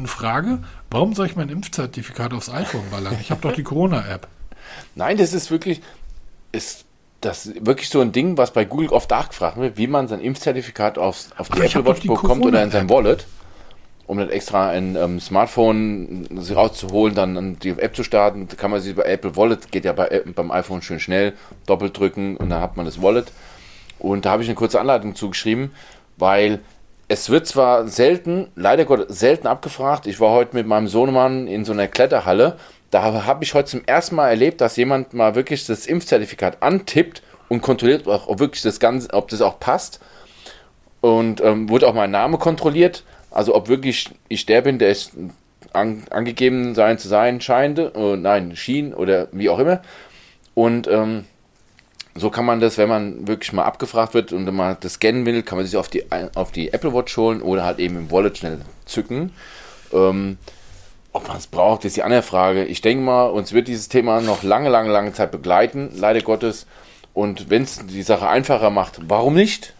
Speaker 1: Eine Frage, Warum soll ich mein Impfzertifikat aufs iPhone ballern? Ich habe doch die Corona-App.
Speaker 2: Nein, das ist wirklich, ist das wirklich so ein Ding, was bei Google oft nachgefragt wird, wie man sein Impfzertifikat aufs, auf die Apple Watch bekommt oder in sein Wallet, um dann extra ein ähm, Smartphone rauszuholen, dann die App zu starten. Da kann man sie bei Apple Wallet, geht ja bei, beim iPhone schön schnell, doppelt drücken und dann hat man das Wallet. Und da habe ich eine kurze Anleitung zugeschrieben, weil es wird zwar selten, leider Gott, selten abgefragt. Ich war heute mit meinem Sohnemann in so einer Kletterhalle. Da habe ich heute zum ersten Mal erlebt, dass jemand mal wirklich das Impfzertifikat antippt und kontrolliert, ob wirklich das Ganze, ob das auch passt. Und ähm, wurde auch mein Name kontrolliert. Also ob wirklich ich der bin, der es an, angegeben sein zu sein scheint, äh, nein, schien oder wie auch immer. Und ähm, so kann man das, wenn man wirklich mal abgefragt wird und man das scannen will, kann man sich auf die, auf die Apple Watch holen oder halt eben im Wallet schnell zücken. Ähm, ob man es braucht, ist die andere Frage. Ich denke mal, uns wird dieses Thema noch lange, lange, lange Zeit begleiten, leider Gottes. Und wenn es die Sache einfacher macht, warum nicht?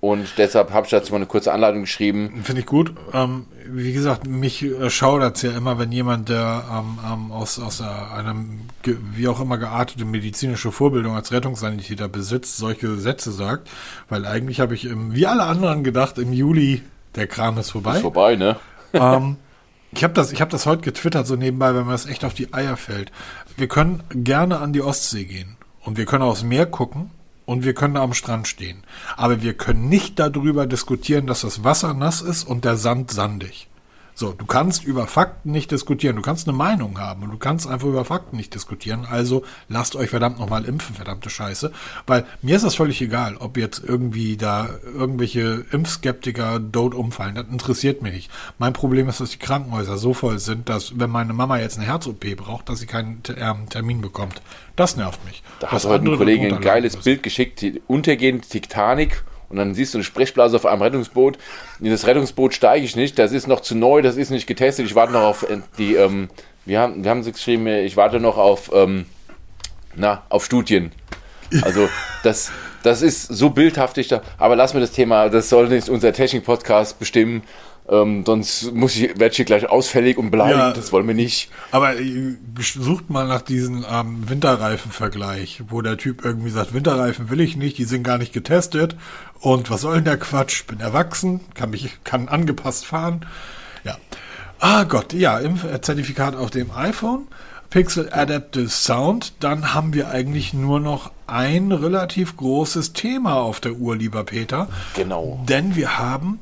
Speaker 2: Und deshalb habe ich dazu mal eine kurze Anleitung geschrieben.
Speaker 1: Finde ich gut. Ähm, wie gesagt, mich schaudert es ja immer, wenn jemand, der ähm, ähm, aus, aus einer wie auch immer geartete medizinische Vorbildung als Rettungssanitäter besitzt, solche Sätze sagt. Weil eigentlich habe ich, im, wie alle anderen gedacht, im Juli, der Kram ist vorbei. Ist
Speaker 2: vorbei, ne?
Speaker 1: Ähm, ich habe das, hab das heute getwittert, so nebenbei, wenn mir das echt auf die Eier fällt. Wir können gerne an die Ostsee gehen. Und wir können aufs Meer gucken und wir können am Strand stehen. Aber wir können nicht darüber diskutieren, dass das Wasser nass ist und der Sand sandig. So, du kannst über Fakten nicht diskutieren. Du kannst eine Meinung haben und du kannst einfach über Fakten nicht diskutieren. Also lasst euch verdammt nochmal impfen, verdammte Scheiße. Weil mir ist das völlig egal, ob jetzt irgendwie da irgendwelche Impfskeptiker dort umfallen. Das interessiert mich nicht. Mein Problem ist, dass die Krankenhäuser so voll sind, dass wenn meine Mama jetzt eine Herz-OP braucht, dass sie keinen ähm, Termin bekommt. Das nervt mich.
Speaker 2: Da hat heute ein Kollege ein geiles Bild geschickt, die untergehende Titanic und dann siehst du eine Sprechblase auf einem Rettungsboot. In das Rettungsboot steige ich nicht, das ist noch zu neu, das ist nicht getestet. Ich warte noch auf äh, die, ähm, wir haben, wir haben sie geschrieben, ich warte noch auf, ähm, na, auf Studien. Also das, das ist so bildhaftig, aber lassen wir das Thema, das soll nicht unser Technik-Podcast bestimmen. Ähm, sonst muss ich, werde ich gleich ausfällig und beleidigt, ja, das wollen wir nicht.
Speaker 1: Aber äh, sucht mal nach diesem ähm, Winterreifen-Vergleich, wo der Typ irgendwie sagt, Winterreifen will ich nicht, die sind gar nicht getestet und was soll denn der Quatsch? Bin erwachsen, kann mich, kann angepasst fahren. Ja. Ah Gott, ja, Impfzertifikat auf dem iPhone. Pixel Adaptive Sound, dann haben wir eigentlich nur noch ein relativ großes Thema auf der Uhr, lieber Peter.
Speaker 2: Genau.
Speaker 1: Denn wir haben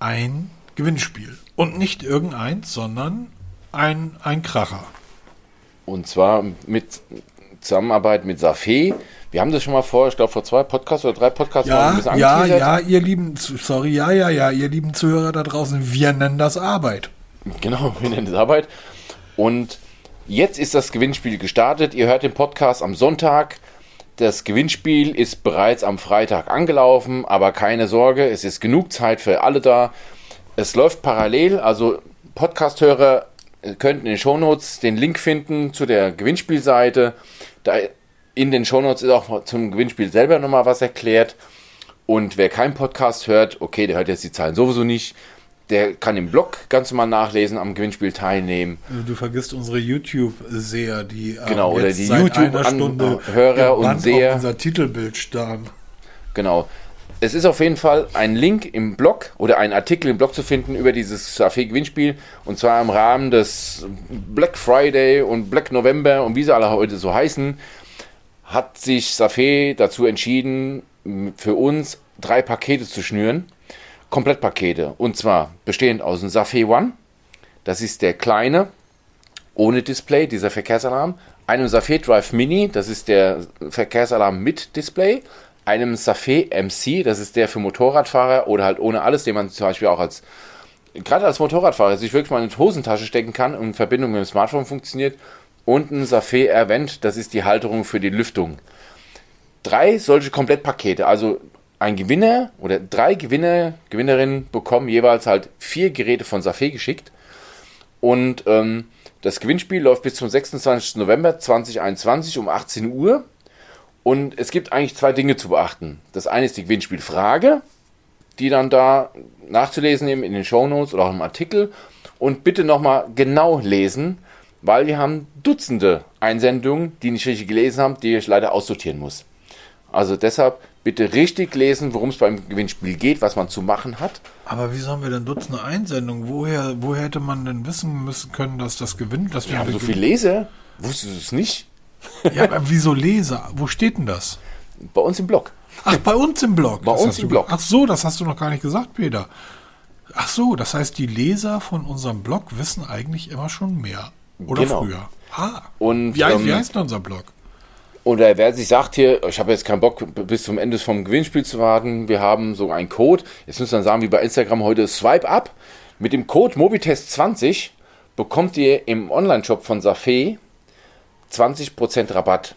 Speaker 1: ein Gewinnspiel. Und nicht irgendeins, sondern ein, ein Kracher.
Speaker 2: Und zwar mit Zusammenarbeit mit Safé. Wir haben das schon mal vor, ich glaube vor zwei Podcasts oder drei Podcasts
Speaker 1: ja, ein bisschen Ja, ja, ihr lieben, sorry, ja, ja, ja, ihr lieben Zuhörer da draußen, wir nennen das Arbeit.
Speaker 2: Genau, wir nennen das Arbeit. Und jetzt ist das Gewinnspiel gestartet. Ihr hört den Podcast am Sonntag. Das Gewinnspiel ist bereits am Freitag angelaufen, aber keine Sorge, es ist genug Zeit für alle da. Es läuft parallel, also Podcast-Hörer könnten in den Shownotes den Link finden zu der Gewinnspielseite. Da in den Shownotes ist auch zum Gewinnspiel selber nochmal was erklärt. Und wer keinen Podcast hört, okay, der hört jetzt die Zahlen sowieso nicht, der kann im Blog ganz normal nachlesen, am Gewinnspiel teilnehmen.
Speaker 1: Du vergisst unsere YouTube-Seher, die äh,
Speaker 2: Genau, oder die
Speaker 1: seit einer
Speaker 2: YouTube-An-
Speaker 1: Stunde
Speaker 2: Hörer und Seher.
Speaker 1: unser Titelbild starren.
Speaker 2: Genau. Es ist auf jeden Fall ein Link im Blog oder ein Artikel im Blog zu finden über dieses Safé-Gewinnspiel. Und zwar im Rahmen des Black Friday und Black November und wie sie alle heute so heißen, hat sich Safé dazu entschieden, für uns drei Pakete zu schnüren. Komplettpakete. Und zwar bestehend aus dem Safé One. Das ist der kleine, ohne Display, dieser Verkehrsalarm. Einem Safé Drive Mini, das ist der Verkehrsalarm mit Display. Einem Safé MC, das ist der für Motorradfahrer oder halt ohne alles, den man zum Beispiel auch als, gerade als Motorradfahrer, sich wirklich mal in die Hosentasche stecken kann und in Verbindung mit dem Smartphone funktioniert. Und ein Safé Airvent, das ist die Halterung für die Lüftung. Drei solche Komplettpakete, also ein Gewinner oder drei Gewinner, Gewinnerinnen bekommen jeweils halt vier Geräte von Safé geschickt. Und ähm, das Gewinnspiel läuft bis zum 26. November 2021 um 18 Uhr. Und es gibt eigentlich zwei Dinge zu beachten. Das eine ist die Gewinnspielfrage, die dann da nachzulesen eben in den Shownotes oder auch im Artikel. Und bitte nochmal genau lesen, weil wir haben Dutzende Einsendungen, die nicht richtig gelesen haben, die ich leider aussortieren muss. Also deshalb bitte richtig lesen, worum es beim Gewinnspiel geht, was man zu machen hat.
Speaker 1: Aber wieso haben wir denn Dutzende Einsendungen? Woher, woher hätte man denn wissen müssen können, dass das gewinnt? Dass
Speaker 2: Wir haben so viele Leser. Wusstest du es nicht?
Speaker 1: Ja, aber wieso Leser? Wo steht denn das?
Speaker 2: Bei uns im Blog.
Speaker 1: Ach, bei uns im Blog.
Speaker 2: Bei
Speaker 1: Das
Speaker 2: uns im Blog.
Speaker 1: Ach so, das hast du noch gar nicht gesagt, Peter. Ach so, das heißt, die Leser von unserem Blog wissen eigentlich immer schon mehr. Oder
Speaker 2: Genau.
Speaker 1: früher. Ah.
Speaker 2: Und,
Speaker 1: wie, heißt, wie
Speaker 2: ähm,
Speaker 1: heißt denn unser Blog?
Speaker 2: Oder wer sich sagt hier, ich habe jetzt keinen Bock bis zum Ende vom Gewinnspiel zu warten, wir haben so einen Code, jetzt müssen wir sagen, wie bei Instagram heute, Swipe Up. Mit dem Code Mobitest20 bekommt ihr im Online-Shop von Safé 20% Rabatt.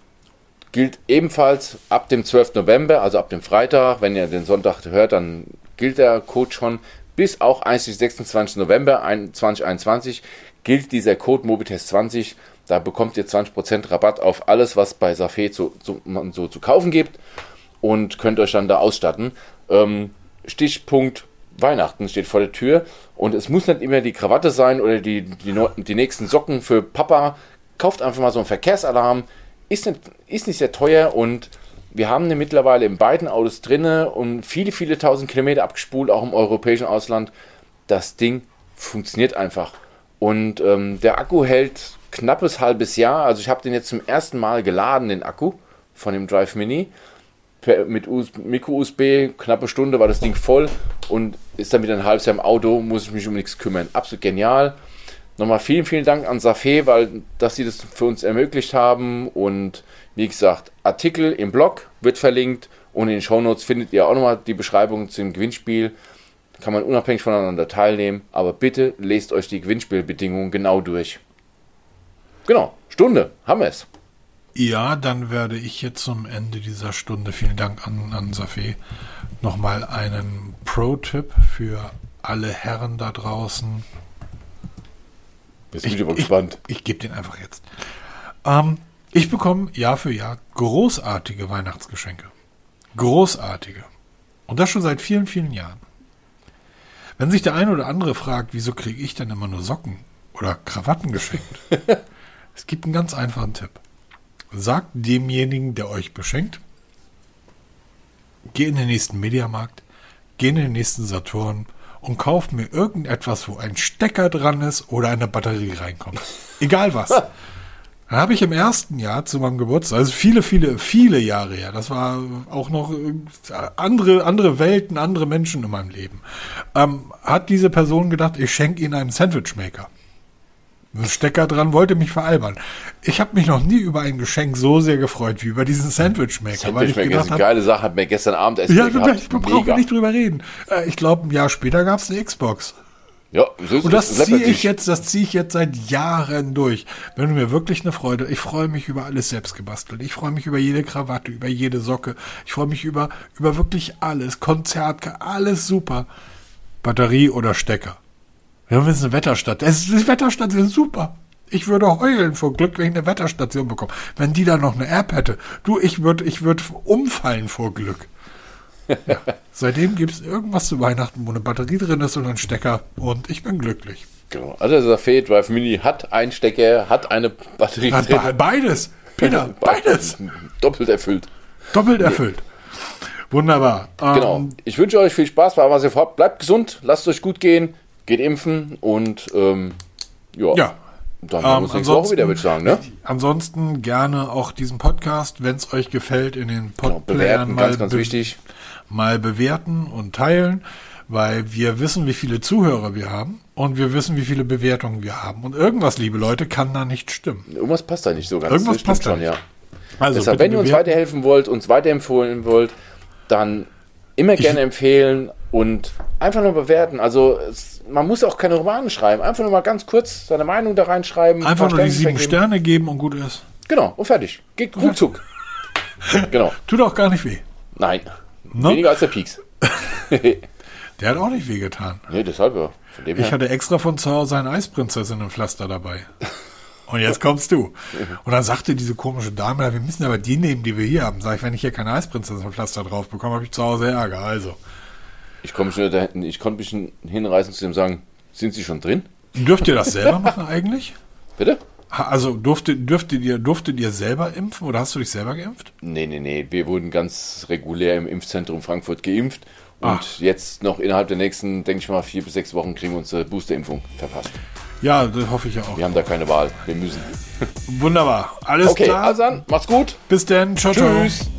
Speaker 2: Gilt ebenfalls ab dem 12. November, also ab dem Freitag. Wenn ihr den Sonntag hört, dann gilt der Code schon. Bis auch einschließlich 26. November ein- 2021 gilt dieser Code Mobitest20. Da bekommt ihr 20% Rabatt auf alles, was bei Safé so, man so zu kaufen gibt und könnt euch dann da ausstatten. Ähm, Stichpunkt Weihnachten steht vor der Tür und es muss nicht immer die Krawatte sein oder die, die, die nächsten Socken für Papa. Kauft einfach mal so einen Verkehrsalarm. Ist nicht, ist nicht sehr teuer und wir haben den mittlerweile in beiden Autos drinne und viele, viele tausend Kilometer abgespult, auch im europäischen Ausland. Das Ding funktioniert einfach. Und ähm, der Akku hält knappes halbes Jahr. Also ich habe den jetzt zum ersten Mal geladen, den Akku von dem Drive Mini. Per, mit US Micro-USB, knappe Stunde war das Ding voll und ist dann wieder ein halbes Jahr im Auto, muss ich mich um nichts kümmern. Absolut genial. Nochmal vielen, vielen Dank an Safé, weil dass sie das für uns ermöglicht haben. Und wie gesagt, Artikel im Blog wird verlinkt und in den Shownotes findet ihr auch nochmal die Beschreibung zum Gewinnspiel. Kann man unabhängig voneinander teilnehmen, aber bitte lest euch die Gewinnspielbedingungen genau durch. Genau, Stunde, haben wir es.
Speaker 1: Ja, dann werde ich jetzt zum Ende dieser Stunde, vielen Dank an, an Safé, nochmal einen Pro-Tipp für alle Herren da draußen.
Speaker 2: Jetzt
Speaker 1: Ich,
Speaker 2: bin ich aber
Speaker 1: ich,
Speaker 2: gespannt.
Speaker 1: ich gebe den einfach jetzt. Ähm, ich bekomme Jahr für Jahr großartige Weihnachtsgeschenke. Großartige. Und das schon seit vielen, vielen Jahren. Wenn sich der eine oder andere fragt, wieso kriege ich denn immer nur Socken oder Krawatten geschenkt? es gibt einen ganz einfachen Tipp. Sagt demjenigen, der euch beschenkt, geh in den nächsten Mediamarkt, geh in den nächsten Saturn und kauf mir irgendetwas, wo ein Stecker dran ist oder eine Batterie reinkommt. Egal was. Dann habe ich im ersten Jahr zu meinem Geburtstag, also viele, viele, viele Jahre her, das war auch noch äh, andere, andere Welten, andere Menschen in meinem Leben, ähm, hat diese Person gedacht, ich schenke ihnen einen Sandwichmaker. Ein Stecker dran, wollte mich veralbern. Ich habe mich noch nie über ein Geschenk so sehr gefreut wie über diesen Sandwichmaker, ich
Speaker 2: Sandwichmaker ist eine geile Sache, hat mir gestern Abend essen
Speaker 1: ja,
Speaker 2: gehabt.
Speaker 1: wir brauchen wir nicht drüber reden. Äh, Ich glaube, ein Jahr später gab es eine Xbox.
Speaker 2: Ja, so ist
Speaker 1: Und
Speaker 2: es.
Speaker 1: das ziehe ich jetzt, das ziehe ich jetzt seit Jahren durch. Wenn du mir wirklich eine Freude, ich freue mich über alles selbst gebastelt. Ich freue mich über jede Krawatte, über jede Socke. Ich freue mich über, über wirklich alles. Konzert, alles super. Batterie oder Stecker. Wir haben jetzt eine Wetterstadt. Es ist, die Wetterstation ist super. Ich würde heulen vor Glück, wenn ich eine Wetterstation bekomme. Wenn die da noch eine App hätte. Du, ich würde, ich würde umfallen vor Glück. Ja. Seitdem gibt es irgendwas zu Weihnachten, wo eine Batterie drin ist und ein Stecker und ich bin glücklich.
Speaker 2: Genau. Also der Fade Drive Mini hat einen Stecker, hat eine Batterie
Speaker 1: Hat be beides. Peter, beides.
Speaker 2: Doppelt erfüllt.
Speaker 1: Doppelt erfüllt. Wunderbar.
Speaker 2: Genau.
Speaker 1: Ähm,
Speaker 2: Ich wünsche euch viel Spaß bei was ihr vorhabt. Bleibt gesund, lasst euch gut gehen, geht impfen und ähm, ja.
Speaker 1: ja.
Speaker 2: Dann
Speaker 1: Ähm,
Speaker 2: uns nächste Woche wieder, würde ich sagen. Ne?
Speaker 1: Ansonsten gerne auch diesen Podcast, wenn es euch gefällt, in den
Speaker 2: Genau,
Speaker 1: Podplayern
Speaker 2: bewerten,
Speaker 1: mal,
Speaker 2: ganz, ganz
Speaker 1: be-
Speaker 2: wichtig.
Speaker 1: mal bewerten und teilen, weil wir wissen, wie viele Zuhörer wir haben und wir wissen, wie viele Bewertungen wir haben. Und irgendwas, liebe Leute, kann da nicht stimmen.
Speaker 2: Irgendwas passt da nicht so ganz.
Speaker 1: Irgendwas passt da
Speaker 2: schon,
Speaker 1: nicht.
Speaker 2: ja.
Speaker 1: Also
Speaker 2: Deshalb, wenn ihr uns weiterhelfen wollt, uns weiterempfehlen wollt, dann immer gerne empfehlen und einfach nur bewerten. Also es, man muss auch keine Romane schreiben. Einfach nur mal ganz kurz seine Meinung da reinschreiben. ein
Speaker 1: Einfach nur die sieben. Sterne geben und gut ist.
Speaker 2: Genau, und fertig. Geht ruckzuck. genau.
Speaker 1: Tut auch gar nicht weh.
Speaker 2: Nein.
Speaker 1: Ne?
Speaker 2: Weniger als der Pieks.
Speaker 1: Der hat auch nicht wehgetan.
Speaker 2: nee, deshalb ja.
Speaker 1: Ich
Speaker 2: her.
Speaker 1: hatte extra von zu Hause ein Eisprinzessinnenpflaster dabei. Und jetzt kommst du. Und dann sagte diese komische Dame, "Ja, wir müssen aber die nehmen, die wir hier haben. Sag ich, wenn ich hier kein Eisprinzessinnenpflaster drauf bekomme, habe ich zu Hause Ärger. Also.
Speaker 2: Ich, komm schon da hinten, ich konnte mich hinreißen zu dem sagen, sind Sie schon drin?
Speaker 1: Dürft ihr das selber machen eigentlich?
Speaker 2: Bitte?
Speaker 1: Also durftet, dürftet, ihr, durftet ihr selber impfen oder hast du dich selber geimpft?
Speaker 2: Nee, nee, nee. Wir wurden ganz regulär im Impfzentrum Frankfurt geimpft. Und
Speaker 1: Ach.
Speaker 2: jetzt noch innerhalb der nächsten, denke ich mal, vier bis sechs Wochen kriegen wir unsere Boosterimpfung verpasst.
Speaker 1: Ja, das hoffe ich ja auch.
Speaker 2: Wir haben da keine Wahl. Wir müssen.
Speaker 1: Wunderbar. Alles
Speaker 2: Okay,
Speaker 1: klar.
Speaker 2: also dann, macht's gut.
Speaker 1: Bis dann. Ciao, ciao.
Speaker 2: Tschüss.